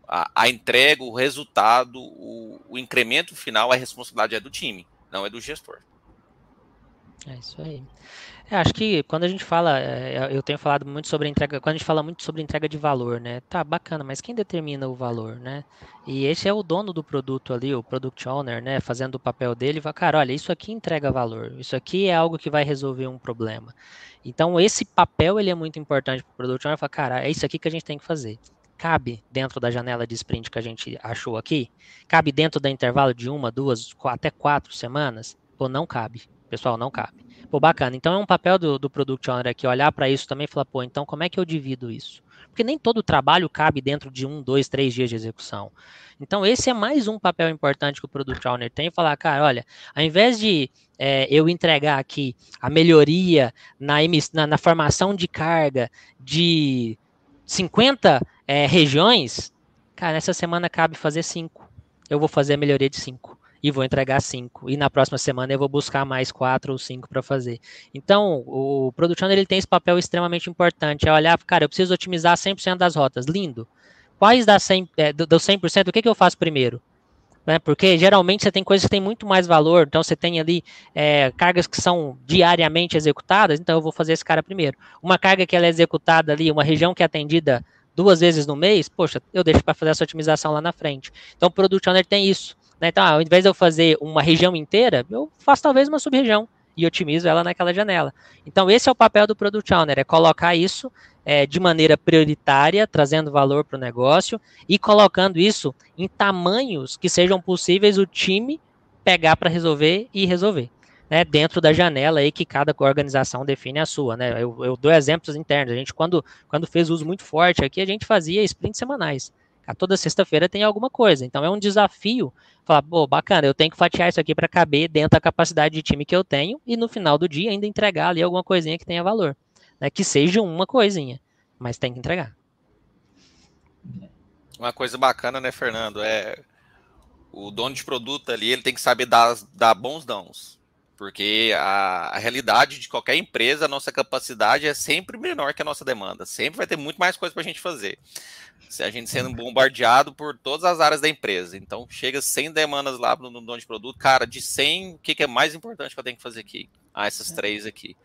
a, a, entrega, o resultado, o, o incremento final, a responsabilidade é do time, não é do gestor. É isso aí. É, acho que quando a gente fala, é, eu tenho falado muito sobre entrega, quando a gente fala muito sobre entrega de valor, né? Tá bacana, mas quem determina o valor, né? E esse é o dono do produto ali, o product owner, né? Fazendo o papel dele, vai, cara, olha, isso aqui entrega valor, isso aqui é algo que vai resolver um problema. Então esse papel ele é muito importante para o product owner, falar, cara, é isso aqui que a gente tem que fazer. Cabe dentro da janela de sprint que a gente achou aqui? Cabe dentro do intervalo de uma, duas, até quatro semanas? Pô, não cabe Pessoal, não cabe. Pô, bacana. Então é um papel do, do Product Owner aqui, olhar para isso também e falar, pô, então como é que eu divido isso? Porque nem todo trabalho cabe dentro de um, dois, três dias de execução. Então, esse é mais um papel importante que o Product Owner tem, falar, cara, olha, ao invés de é, eu entregar aqui a melhoria na, na, na formação de carga de 50 é, regiões, cara, nessa semana cabe fazer cinco. Eu vou fazer a melhoria de cinco e vou entregar cinco. E na próxima semana eu vou buscar mais quatro ou cinco para fazer. Então, o Product Owner ele tem esse papel extremamente importante, é olhar, cara, eu preciso otimizar 100% das rotas. Lindo. Quais das 100, é, do, do 100%, o que, que eu faço primeiro? Né, porque geralmente você tem coisas que têm muito mais valor, então você tem ali é, cargas que são diariamente executadas, então eu vou fazer esse cara primeiro. Uma carga que ela é executada ali, uma região que é atendida duas vezes no mês, poxa, eu deixo para fazer essa otimização lá na frente. Então o Product Owner tem isso. Né? Então, ao invés de eu fazer uma região inteira, eu faço talvez uma sub-região e otimizo ela naquela janela. Então, esse é o papel do Product Owner, é colocar isso é, de maneira prioritária, trazendo valor para o negócio e colocando isso em tamanhos que sejam possíveis o time pegar para resolver e resolver. Né, dentro da janela aí que cada organização define a sua, né? Eu, eu dou exemplos internos. A gente, quando, quando fez uso muito forte aqui, a gente fazia sprints semanais. A toda sexta-feira tem alguma coisa. Então é um desafio falar, pô, bacana, eu tenho que fatiar isso aqui para caber dentro da capacidade de time que eu tenho e no final do dia ainda entregar ali alguma coisinha que tenha valor. Né? Que seja uma coisinha, mas tem que entregar. Uma coisa bacana, né, Fernando? É o dono de produto ali, ele tem que saber dar, dar bons dãos. Porque a, a, realidade de qualquer empresa, a nossa capacidade é sempre menor que a nossa demanda. Sempre vai ter muito mais coisa para a gente fazer se a gente sendo bombardeado por todas as áreas da empresa. Então, chega 100 demandas lá no dono de produto. Cara, de 100, o que, que é mais importante que eu tenho que fazer aqui? Ah, essas é. três aqui.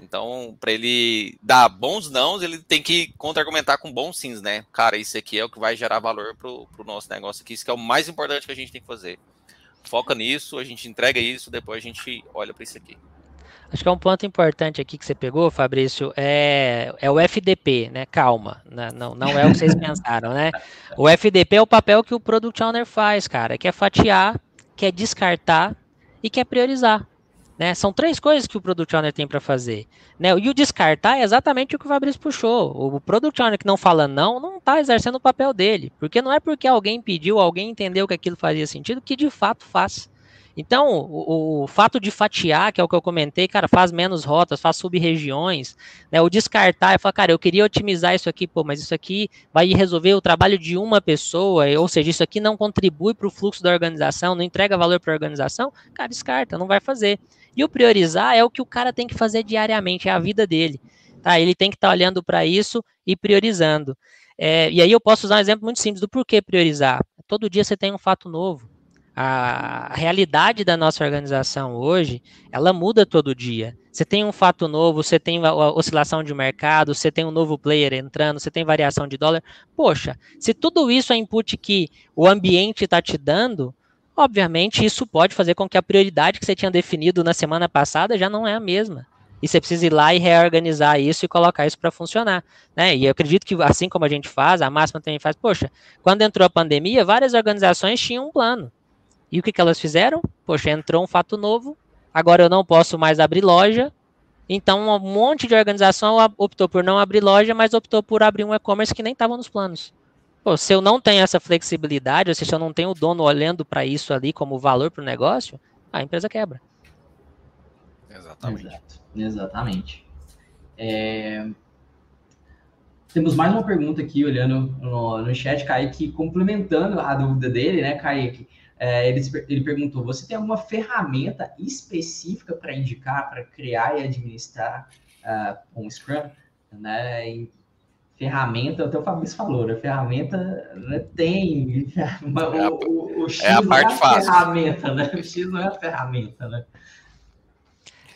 Então, para ele dar bons não, ele tem que contra-argumentar com bons sims, né? Cara, isso aqui é o que vai gerar valor para o nosso negócio aqui. Isso que é o mais importante que a gente tem que fazer. Foca nisso, a gente entrega isso, depois a gente olha para isso aqui. Acho que é um ponto importante aqui que você pegou, Fabrício, é, é o FDP, né? Calma, né? não, não é o que vocês pensaram, né? O FDP é o papel que o Product Owner faz, cara, que é fatiar, que é descartar e que é priorizar. Né? São três coisas que o Product Owner tem para fazer. Né? E o descartar é exatamente o que o Fabrício puxou. O Product Owner que não fala não, não está exercendo o papel dele. Porque não é porque alguém pediu, alguém entendeu que aquilo fazia sentido, que de fato faz. Então, o, o, fato de fatiar, que é o que eu comentei, cara, faz menos rotas, faz sub-regiões, né? O descartar, eu falo, cara, eu queria otimizar isso aqui, pô, mas isso aqui vai resolver o trabalho de uma pessoa, ou seja, isso aqui não contribui para o fluxo da organização, não entrega valor para a organização, cara, descarta, não vai fazer. E o priorizar é o que o cara tem que fazer diariamente, é a vida dele. Tá? Ele tem que estar tá olhando para isso e priorizando. É, e aí eu posso usar um exemplo muito simples do porquê priorizar. Todo dia você tem um fato novo a realidade da nossa organização hoje, ela muda todo dia. Você tem um fato novo, você tem oscilação de mercado, você tem um novo player entrando, você tem variação de dólar. Poxa, se tudo isso é input que o ambiente está te dando, obviamente isso pode fazer com que a prioridade que você tinha definido na semana passada já não é a mesma. E você precisa ir lá e reorganizar isso e colocar isso para funcionar. Né? E eu acredito que, assim como a gente faz, a máxima também faz, poxa, quando entrou a pandemia, várias organizações tinham um plano. E o que, que elas fizeram? Poxa, entrou um fato novo, agora eu não posso mais abrir loja. Então, um monte de organização optou por não abrir loja, mas optou por abrir um e-commerce que nem estava nos planos. Pô, se eu não tenho essa flexibilidade, ou seja, se eu não tenho o dono olhando para isso ali como valor para o negócio, a empresa quebra. Exatamente. Exato. Exatamente. É... Temos mais uma pergunta aqui, olhando no, no chat, Kaique, complementando a dúvida dele, né, Kaique? É, ele, ele perguntou: você tem alguma ferramenta específica para indicar, para criar e administrar uh, um Scrum? Né? E ferramenta, até o Fabrício falou, né? Ferramenta né? tem. É a, o, o, o X é a parte não é a fácil. ferramenta, né? O X não é a ferramenta, né?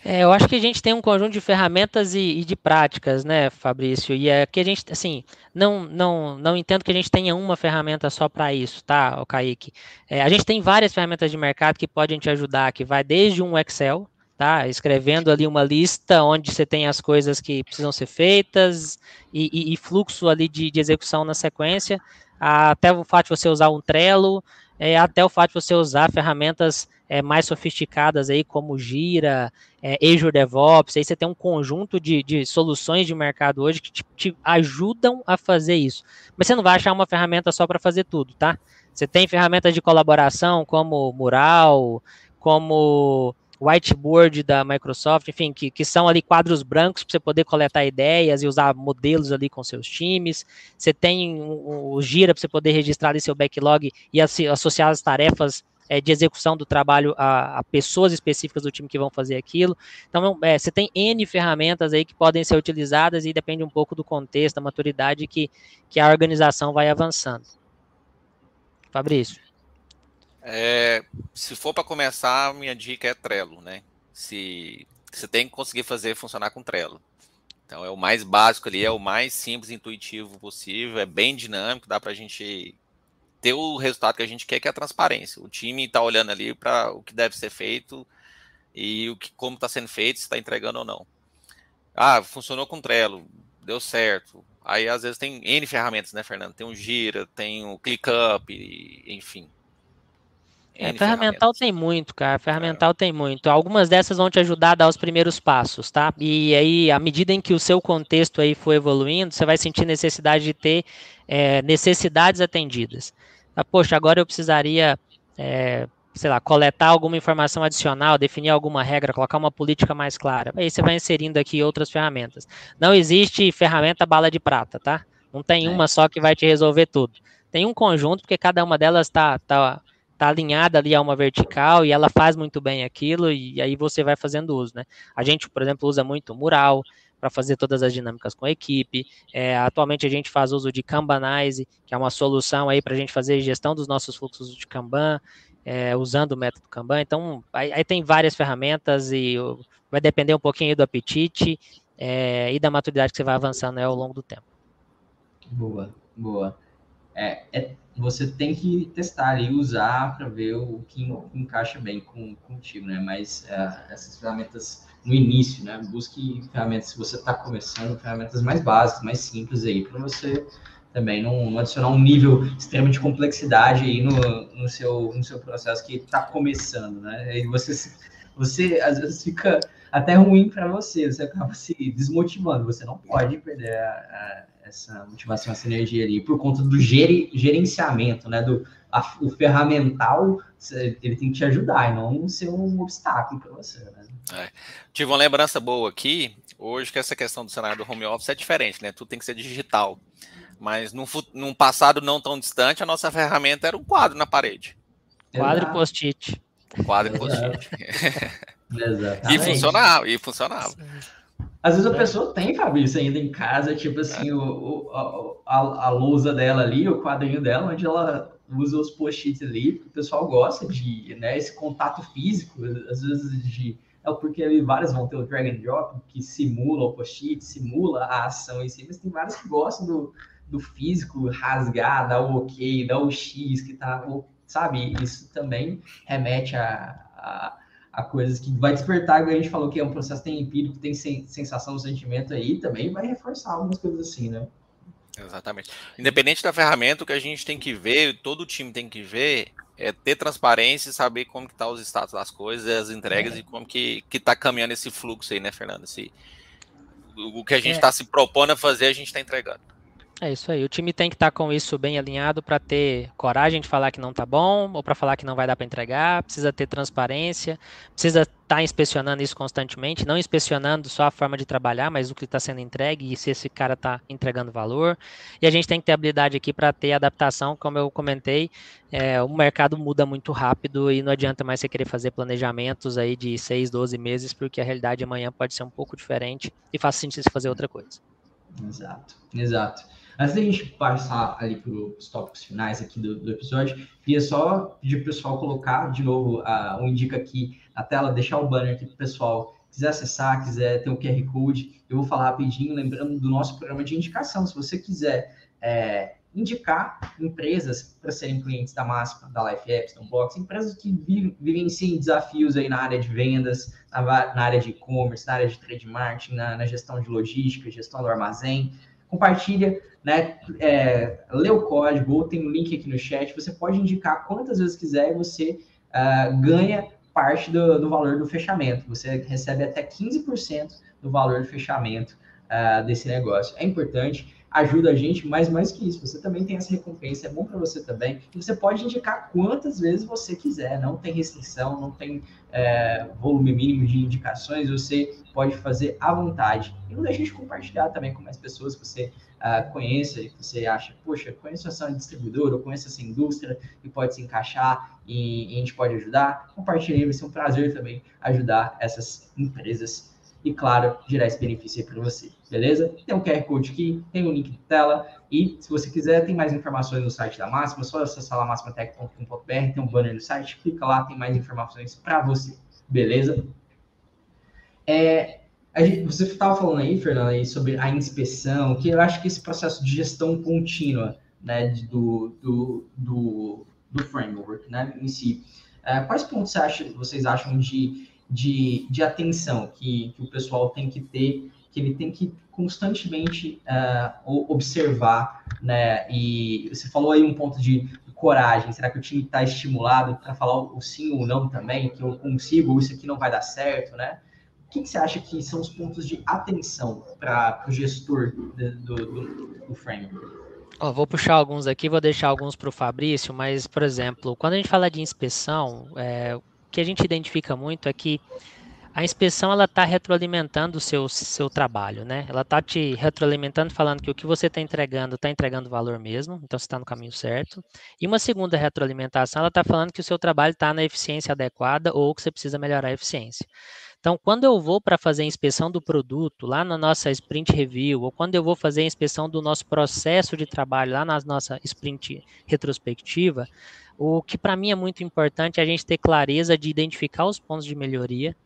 É, eu acho que a gente tem um conjunto de ferramentas e, e, de práticas, né, Fabrício? E é que a gente, assim, não, não, não entendo que a gente tenha uma ferramenta só para isso, tá, o Kaique? É, a gente tem várias ferramentas de mercado que podem te ajudar, que vai desde um Excel, tá? Escrevendo ali uma lista onde você tem as coisas que precisam ser feitas e, e, e fluxo ali de, de execução na sequência, até o fato de você usar um Trello, é, até o fato de você usar ferramentas é, mais sofisticadas aí, como Gira, é, Azure DevOps, aí você tem um conjunto de, de soluções de mercado hoje que te, te, ajudam a fazer isso. Mas você não vai achar uma ferramenta só para fazer tudo, tá? Você tem ferramentas de colaboração como Mural, como whiteboard da Microsoft, enfim, que, que são ali quadros brancos para você poder coletar ideias e usar modelos ali com seus times. Você tem o, o Gira para você poder registrar ali seu backlog e associar as tarefas é, de execução do trabalho a, a, pessoas específicas do time que vão fazer aquilo. Então, é, você tem N ferramentas aí que podem ser utilizadas e depende um pouco do contexto, da maturidade que, que a organização vai avançando. Fabrício. É, se for para começar, minha dica é Trello, né? Se você tem que conseguir fazer funcionar com Trello. Então é o mais básico ali, é o mais simples, intuitivo possível, é bem dinâmico, dá para a gente ter o resultado que a gente quer, que é a transparência. O time está olhando ali para o que deve ser feito e o que, como está sendo feito, se está entregando ou não. Ah, funcionou com Trello, deu certo. Aí às vezes tem N ferramentas, né, Fernando? Tem o Gira, tem o ClickUp, enfim. É, ferramental tem muito, cara. Ferramental é. tem muito. Algumas dessas vão te ajudar a dar os primeiros passos, tá? E aí, à medida em que o seu contexto aí for evoluindo, você vai sentir necessidade de ter é, necessidades atendidas. Ah, poxa, agora eu precisaria, é, sei lá, coletar alguma informação adicional, definir alguma regra, colocar uma política mais clara. Aí você vai inserindo aqui outras ferramentas. Não existe ferramenta bala de prata, tá? Não tem é. uma só que vai te resolver tudo. Tem um conjunto, porque cada uma delas está tá, tá alinhada ali a uma vertical e ela faz muito bem aquilo e aí você vai fazendo uso, né? A gente, por exemplo, usa muito mural para fazer todas as dinâmicas com a equipe. É, atualmente a gente faz uso de Kanbanize, que é uma solução aí para a gente fazer gestão dos nossos fluxos de Kanban, é, usando o método Kanban. Então, aí, aí, tem várias ferramentas e vai depender um pouquinho do apetite é, e da maturidade que você vai avançando né, ao longo do tempo. Boa, boa. É, é você tem que testar e usar para ver o que encaixa bem com contigo, né? Mas uh, essas ferramentas no início, né? Busque ferramentas, se você está começando, ferramentas mais básicas, mais simples aí, para você também não, não, adicionar um nível extremo de complexidade aí no, no, seu, no seu processo que está começando, né? E você, você às vezes fica até ruim para você, você acaba se desmotivando, você não pode perder a, a essa motivação, essa energia ali, por conta do geri, gerenciamento, né? Do a, o ferramental, ele tem que te ajudar e não ser um obstáculo para você, né? É. Tive uma lembrança boa aqui, hoje, que essa questão do cenário do home office é diferente, né? Tudo tem que ser digital. Mas num, num passado não tão distante, a nossa ferramenta era um quadro na parede. Quadro e Quadro e post-it. e funcionava, e funcionava. Às vezes a pessoa tem, Fabrício, ainda em casa, tipo assim, o, o a, a, lousa dela ali, o quadrinho dela, onde ela usa os post-its ali, o pessoal gosta de, né, esse contato físico, às vezes de... É porque ali vários vão ter o drag and drop, que simula o post-it, simula a ação em si, mas tem vários que gostam do, do físico, rasgar, dar o ok, dar o X, que tá, sabe? Isso também remete a, a a coisas que vai despertar, a gente falou que é um processo tem empírico, tem sensação, sentimento aí, também vai reforçar algumas coisas assim, né? Exatamente. Independente da ferramenta, o que a gente tem que ver, todo o time tem que ver, é ter transparência e saber como que tá os status das coisas, as entregas é. e como que, que tá caminhando esse fluxo aí, né, Fernando? Esse, o, que a gente está é. se propondo a fazer, a gente está entregando. É isso aí. O time tem que estar tá com isso bem alinhado para ter coragem de falar que não está bom ou para falar que não vai dar para entregar. Precisa ter transparência, precisa estar tá inspecionando isso constantemente, não inspecionando só a forma de trabalhar, mas o que está sendo entregue e se esse cara está entregando valor. E a gente tem que ter habilidade aqui para ter adaptação, como eu comentei. É, o mercado muda muito rápido e não adianta mais você querer fazer planejamentos aí de 6, 12 meses, porque a realidade amanhã pode ser um pouco diferente e faz sentido fazer outra coisa. Exato, exato. Antes da gente passar ali para os tópicos finais aqui do, do episódio, queria só pedir para o pessoal colocar de novo uh, um indica aqui na tela, deixar o banner aqui para o pessoal quiser acessar, quiser ter o QR Code, eu vou falar rapidinho, lembrando do nosso programa de indicação. Se você quiser é, indicar empresas para serem clientes da Máxima, da Life Apps, da Unbox, empresas que vivenciam desafios aí na área de vendas, na, na área de e-commerce, na área de trade marketing, na, na gestão de logística, gestão do armazém, compartilha, né? É, lê o código ou tem um link aqui no chat. Você pode indicar quantas vezes quiser e você uh, ganha parte do, do, valor do fechamento. Você recebe até 15% do valor do fechamento uh, desse negócio. É importante ajuda a gente, mas mais que isso, você também tem essa recompensa, é bom para você também. E você pode indicar quantas vezes você quiser, não tem restrição, não tem é, volume mínimo de indicações, você pode fazer à vontade. E não deixe de compartilhar também com mais pessoas que você uh, conheça e que você acha, poxa, conheço essa distribuidora, ou conheço essa indústria e pode se encaixar e, e a gente pode ajudar. Compartilhe, vai ser um prazer também ajudar essas empresas e, claro, gerar esse benefício aí para você, beleza? Tem um QR Code aqui, tem um link de tela e, se você quiser, tem mais informações no site da Máxima, é só acessar lá máximatech.com.br, tem um banner no site, clica lá, tem mais informações para você, beleza? É, gente, você estava falando aí, Fernando, aí sobre a inspeção, que eu acho que esse processo de gestão contínua, né, do, do, do, do framework, né, em si, é, quais pontos você acha, vocês acham de de, de atenção que, que o pessoal tem que ter, que ele tem que constantemente uh, observar, né? E você falou aí um ponto de coragem. Será que o time está estimulado para falar o sim ou não também? Que eu consigo, ou isso aqui não vai dar certo, né? O que, que você acha que são os pontos de atenção para o gestor do, do, do framework? Oh, vou puxar alguns aqui, vou deixar alguns para o Fabrício, mas, por exemplo, quando a gente fala de inspeção, é, que a gente identifica muito é que a inspeção ela está retroalimentando o seu, seu trabalho, né? Ela está te retroalimentando, falando que o que você está entregando está entregando valor mesmo, então você está no caminho certo. E uma segunda retroalimentação, ela está falando que o seu trabalho está na eficiência adequada ou que você precisa melhorar a eficiência. Então, quando eu vou para fazer a inspeção do produto lá na nossa sprint review, ou quando eu vou fazer a inspeção do nosso processo de trabalho lá na nossa sprint retrospectiva, o que para mim é muito importante é a gente ter clareza de identificar os pontos de melhoria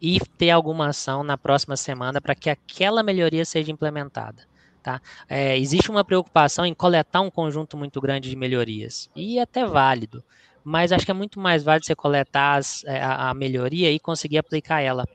e ter alguma ação na próxima semana para que aquela melhoria seja implementada. Tá? É, existe uma preocupação em coletar um conjunto muito grande de melhorias, e é até válido mas acho que é muito mais válido você coletar as, é, a, a, melhoria e conseguir aplicar ela.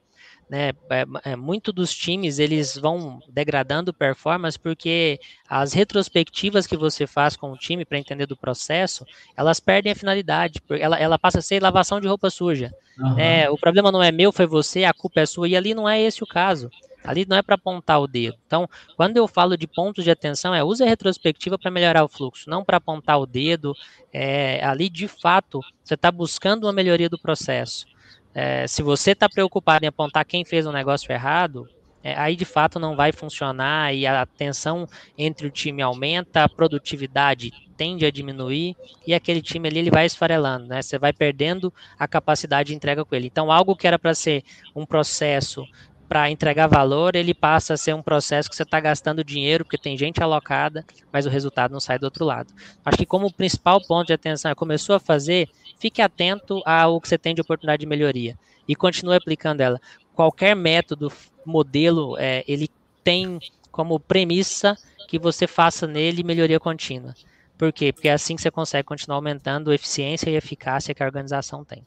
Né? É, é, muito dos times eles vão degradando performance porque as retrospectivas que você faz com o time para entender do processo, elas perdem a finalidade, ela, ela passa a ser lavação de roupa suja. Uhum. O problema não é meu, foi você, a culpa é sua, e ali não é esse o caso. Ali não é para apontar o dedo. Então, quando eu falo de pontos de atenção, é use a retrospectiva para melhorar o fluxo, não para apontar o dedo. É, ali, de fato, você está buscando uma melhoria do processo. É, se você está preocupado em apontar quem fez um negócio errado, é, aí de fato não vai funcionar e a tensão entre o time aumenta, a produtividade tende a diminuir e aquele time ali ele vai esfarelando, né? Você vai perdendo a capacidade de entrega com ele. Então, algo que era para ser um processo para entregar valor, ele passa a ser um processo que você está gastando dinheiro, porque tem gente alocada, mas o resultado não sai do outro lado. Acho que como principal ponto de atenção é começou a fazer, fique atento ao que você tem de oportunidade de melhoria e continue aplicando ela. Qualquer método, modelo, é, ele tem como premissa que você faça nele melhoria contínua. Por quê? Porque é assim que você consegue continuar aumentando a eficiência e eficácia que a organização tem.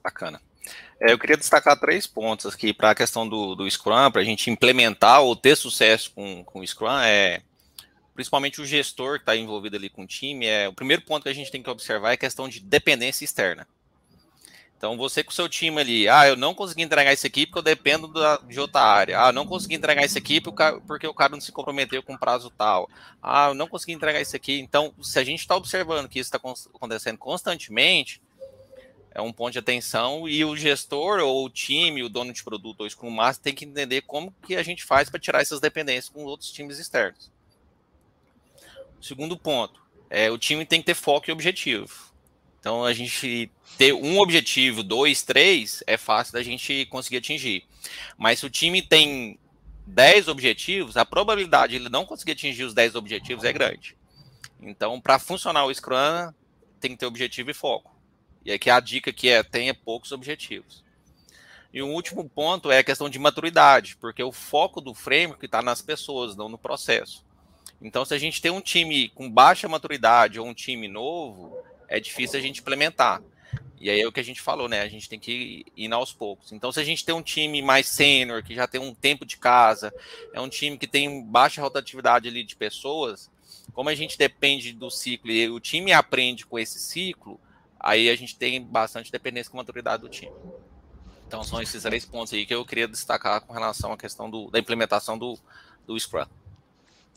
Bacana. É, eu queria destacar três pontos aqui para a questão do, do Scrum, para a gente implementar ou ter sucesso com, com o Scrum, é principalmente o gestor que está envolvido ali com o time. É, o primeiro ponto que a gente tem que observar é a questão de dependência externa. Então, você com o seu time ali, ah, eu não consegui entregar isso aqui porque eu dependo da, de outra área. Ah, não consegui entregar isso aqui porque o cara não se comprometeu com prazo tal. Ah, eu não consegui entregar isso aqui. Então, se a gente está observando que isso está acontecendo constantemente, é um ponto de atenção e o gestor ou o time, o dono de produto ou o Scrum Master tem que entender como que a gente faz para tirar essas dependências com outros times externos. Segundo ponto, é, o time tem que ter foco e objetivo. Então, a gente ter um objetivo, dois, três, é fácil da gente conseguir atingir. Mas se o time tem 10 objetivos, a probabilidade de ele não conseguir atingir os 10 objetivos é grande. Então, para funcionar o Scrum, tem que ter objetivo e foco. E aqui a dica que é tenha poucos objetivos. E um último ponto é a questão de maturidade, porque o foco do framework está nas pessoas, não no processo. Então, se a gente tem um time com baixa maturidade ou um time novo, é difícil a gente implementar. E aí é o que a gente falou, né? A gente tem que ir aos poucos. Então, se a gente tem um time mais sênior, que já tem um tempo de casa, é um time que tem baixa rotatividade ali de pessoas, como a gente depende do ciclo e o time aprende com esse ciclo, aí a gente tem bastante dependência com a maturidade do time. Então, são esses três pontos aí que eu queria destacar com relação à questão do, da implementação do, do Scrum.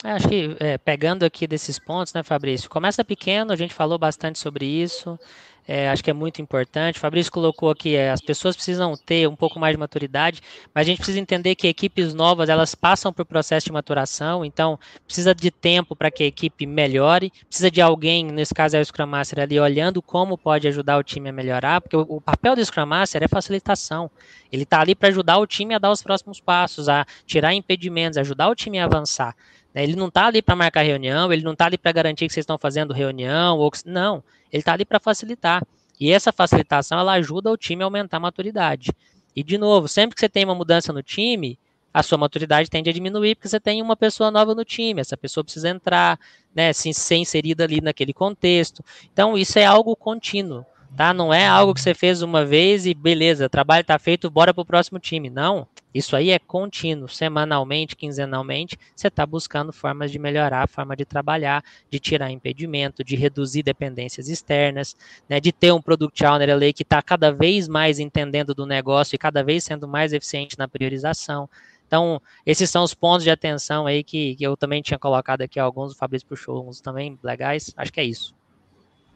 É, acho que é, pegando aqui desses pontos, né, Fabrício? Começa pequeno, a gente falou bastante sobre isso. É, acho que é muito importante. O Fabrício colocou aqui, é, as pessoas precisam ter um pouco mais de maturidade, mas a gente precisa entender que equipes novas, elas passam por processo de maturação, então precisa de tempo para que a equipe melhore, precisa de alguém, nesse caso é o Scrum Master ali, olhando como pode ajudar o time a melhorar, porque o, o papel do Scrum Master é facilitação. Ele está ali para ajudar o time a dar os próximos passos, a tirar impedimentos, ajudar o time a avançar. Né? Ele não está ali para marcar reunião, ele não está ali para garantir que vocês estão fazendo reunião, ou que, não, ele está ali para facilitar. E essa facilitação ela ajuda o time a aumentar a maturidade. E de novo, sempre que você tem uma mudança no time, a sua maturidade tende a diminuir porque você tem uma pessoa nova no time, essa pessoa precisa entrar, né, ser inserida ali naquele contexto. Então isso é algo contínuo tá? Não é algo que você fez uma vez e beleza, trabalho está feito, bora para o próximo time. Não, isso aí é contínuo, semanalmente, quinzenalmente, você está buscando formas de melhorar a forma de trabalhar, de tirar impedimento, de reduzir dependências externas, né, de ter um Product Owner ali que está cada vez mais entendendo do negócio e cada vez sendo mais eficiente na priorização. Então, esses são os pontos de atenção aí que, que eu também tinha colocado aqui, alguns, o Fabrício puxou uns também legais, acho que é isso.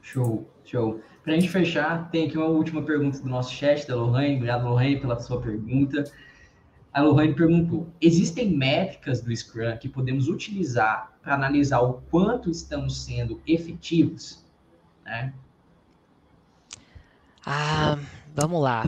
Show, show. Para a gente fechar, tem aqui uma última pergunta do nosso chat, da Lohane. Obrigado, Lohane, pela sua pergunta. A Lohane perguntou: existem métricas do Scrum que podemos utilizar para analisar o quanto estamos sendo efetivos? Né? Ah, vamos lá.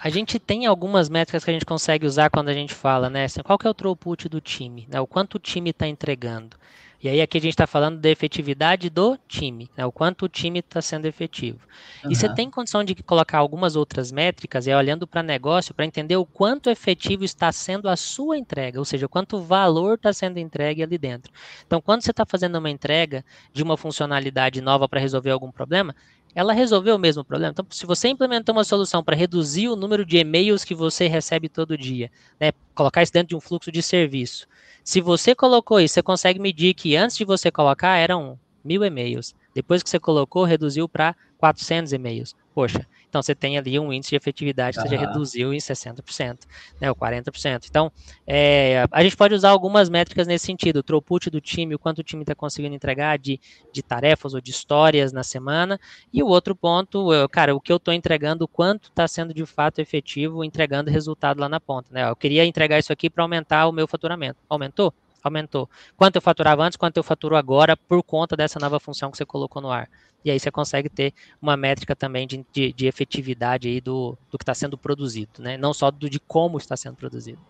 A gente tem algumas métricas que a gente consegue usar quando a gente fala, né? Assim, qual que é o throughput do time? Né? O quanto o time está entregando. E aí aqui a gente está falando da efetividade do time, né? o quanto o time está sendo efetivo. Uhum. E você tem condição de colocar algumas outras métricas, é olhando para negócio, para entender o quanto efetivo está sendo a sua entrega, ou seja, quanto valor está sendo entregue ali dentro. Então, quando você está fazendo uma entrega de uma funcionalidade nova para resolver algum problema, ela resolveu o mesmo problema. Então, se você implementou uma solução para reduzir o número de e-mails que você recebe todo dia, né, colocar isso dentro de um fluxo de serviço, se você colocou isso, você consegue medir que antes de você colocar eram mil e-mails. Depois que você colocou, reduziu para 400 e-mails. Poxa, então você tem ali um índice de efetividade que uhum. você já reduziu em 60%, né, ou 40%. Então, é, a gente pode usar algumas métricas nesse sentido, o throughput do time, o quanto o time está conseguindo entregar de, de tarefas ou de histórias na semana, e o outro ponto, eu, cara, o que eu estou entregando, o quanto está sendo de fato efetivo, entregando resultado lá na ponta. Né? Eu queria entregar isso aqui para aumentar o meu faturamento. Aumentou? Aumentou. Quanto eu faturava antes, quanto eu faturo agora por conta dessa nova função que você colocou no ar. E aí você consegue ter uma métrica também de, de, de efetividade aí do, do que está sendo produzido, né? Não só do, de como está sendo produzido.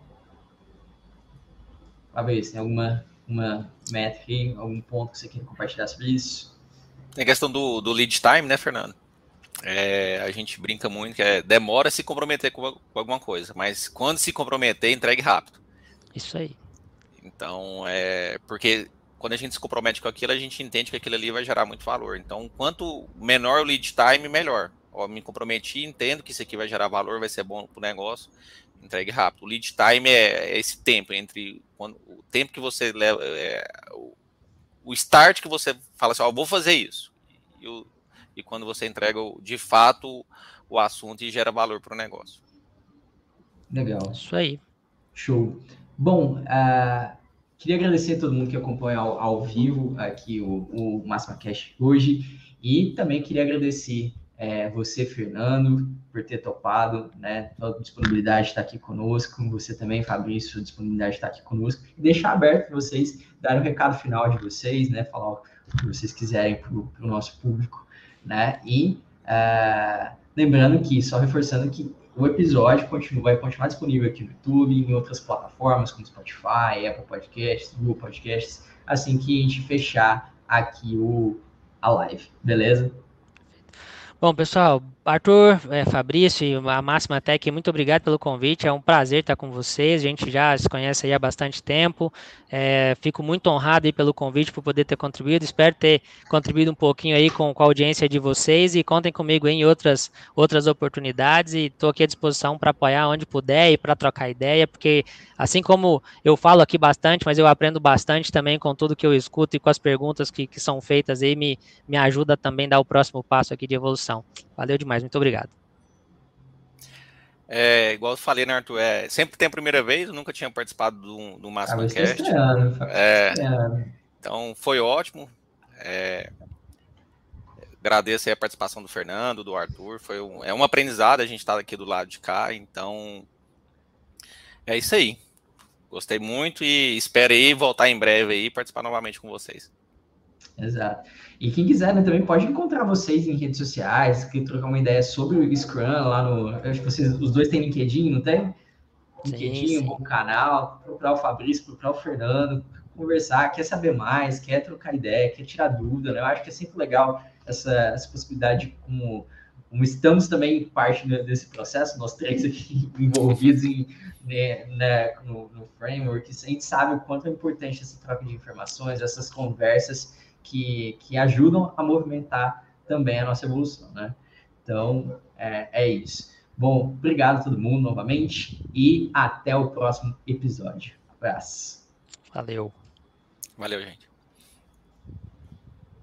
Fabrício, tem alguma uma métrica, algum ponto que você quer compartilhar sobre isso? Tem a questão do, do lead time, né, Fernando? É, a gente brinca muito que é, demora se comprometer com, com alguma coisa, mas quando se comprometer, entregue rápido. Isso aí. Então, é porque quando a gente se compromete com aquilo, a gente entende que aquilo ali vai gerar muito valor. Então, quanto menor o lead time, melhor. Ó, me comprometi, entendo que isso aqui vai gerar valor, vai ser bom para o negócio, entregue rápido. O lead time é, é esse tempo entre quando, o tempo que você leva, é, o, o, start que você fala assim, ó, vou fazer isso. E, o, e quando você entrega de fato o assunto e gera valor para o negócio. Legal. Isso aí. Show. Bom, uh, Queria agradecer a todo mundo que acompanha ao, ao vivo aqui o, o Máxima Cash hoje e também queria agradecer é, você, Fernando, por ter topado, né? A disponibilidade de estar aqui conosco, você também, Fabrício, disponibilidade de estar aqui conosco e deixar aberto para vocês darem o um recado final de vocês, né? Falar o que vocês quiserem para o nosso público, né? E uh, lembrando que, só reforçando que o episódio continua, vai continuar disponível aqui no YouTube, em outras plataformas como Spotify, Apple Podcasts, Google Podcasts, assim que a gente fechar aqui o, a live, beleza? Bom, pessoal, Arthur, é, Fabrício, a Máxima Tech, muito obrigado pelo convite. É um prazer estar com vocês. A gente já se conhece há bastante tempo. É, fico muito honrado pelo convite por poder ter contribuído. Espero ter contribuído um pouquinho aí com, com a audiência de vocês e contem comigo em outras, outras oportunidades. E estou aqui à disposição para apoiar onde puder e para trocar ideia, porque assim como eu falo aqui bastante, mas eu aprendo bastante também com tudo que eu escuto e com as perguntas que, que são feitas aí, me, me ajuda também a dar o próximo passo aqui de evolução. Valeu demais, muito obrigado. É, igual eu falei, né, Arthur? É, sempre tem a primeira vez, eu nunca tinha participado do, do Máximo ah, Cast. É, então foi ótimo. É, agradeço a participação do Fernando, do Arthur. Foi um, é um aprendizado a gente estar tá aqui do lado de cá, então é isso aí. Gostei muito e espero aí voltar em breve aí e participar novamente com vocês. Exato. E quem quiser né, também pode encontrar vocês em redes sociais, que trocar uma ideia sobre o Scrum lá no. Eu acho que vocês, os dois têm LinkedIn, não tem? LinkedIn, sim, sim. um bom canal, procurar o Fabrício, procurar o Fernando, conversar, quer saber mais, quer trocar ideia, quer tirar dúvida, né? Eu acho que é sempre legal essa, essa possibilidade como, como estamos também parte desse processo, nós três aqui envolvidos em, né, né, no, no framework, a gente sabe o quanto é importante essa troca de informações, essas conversas que, que ajudam a movimentar também a nossa evolução, né? Então, é, é isso. Bom, obrigado a todo mundo novamente e até o próximo episódio. Abraço. Valeu. Valeu, gente.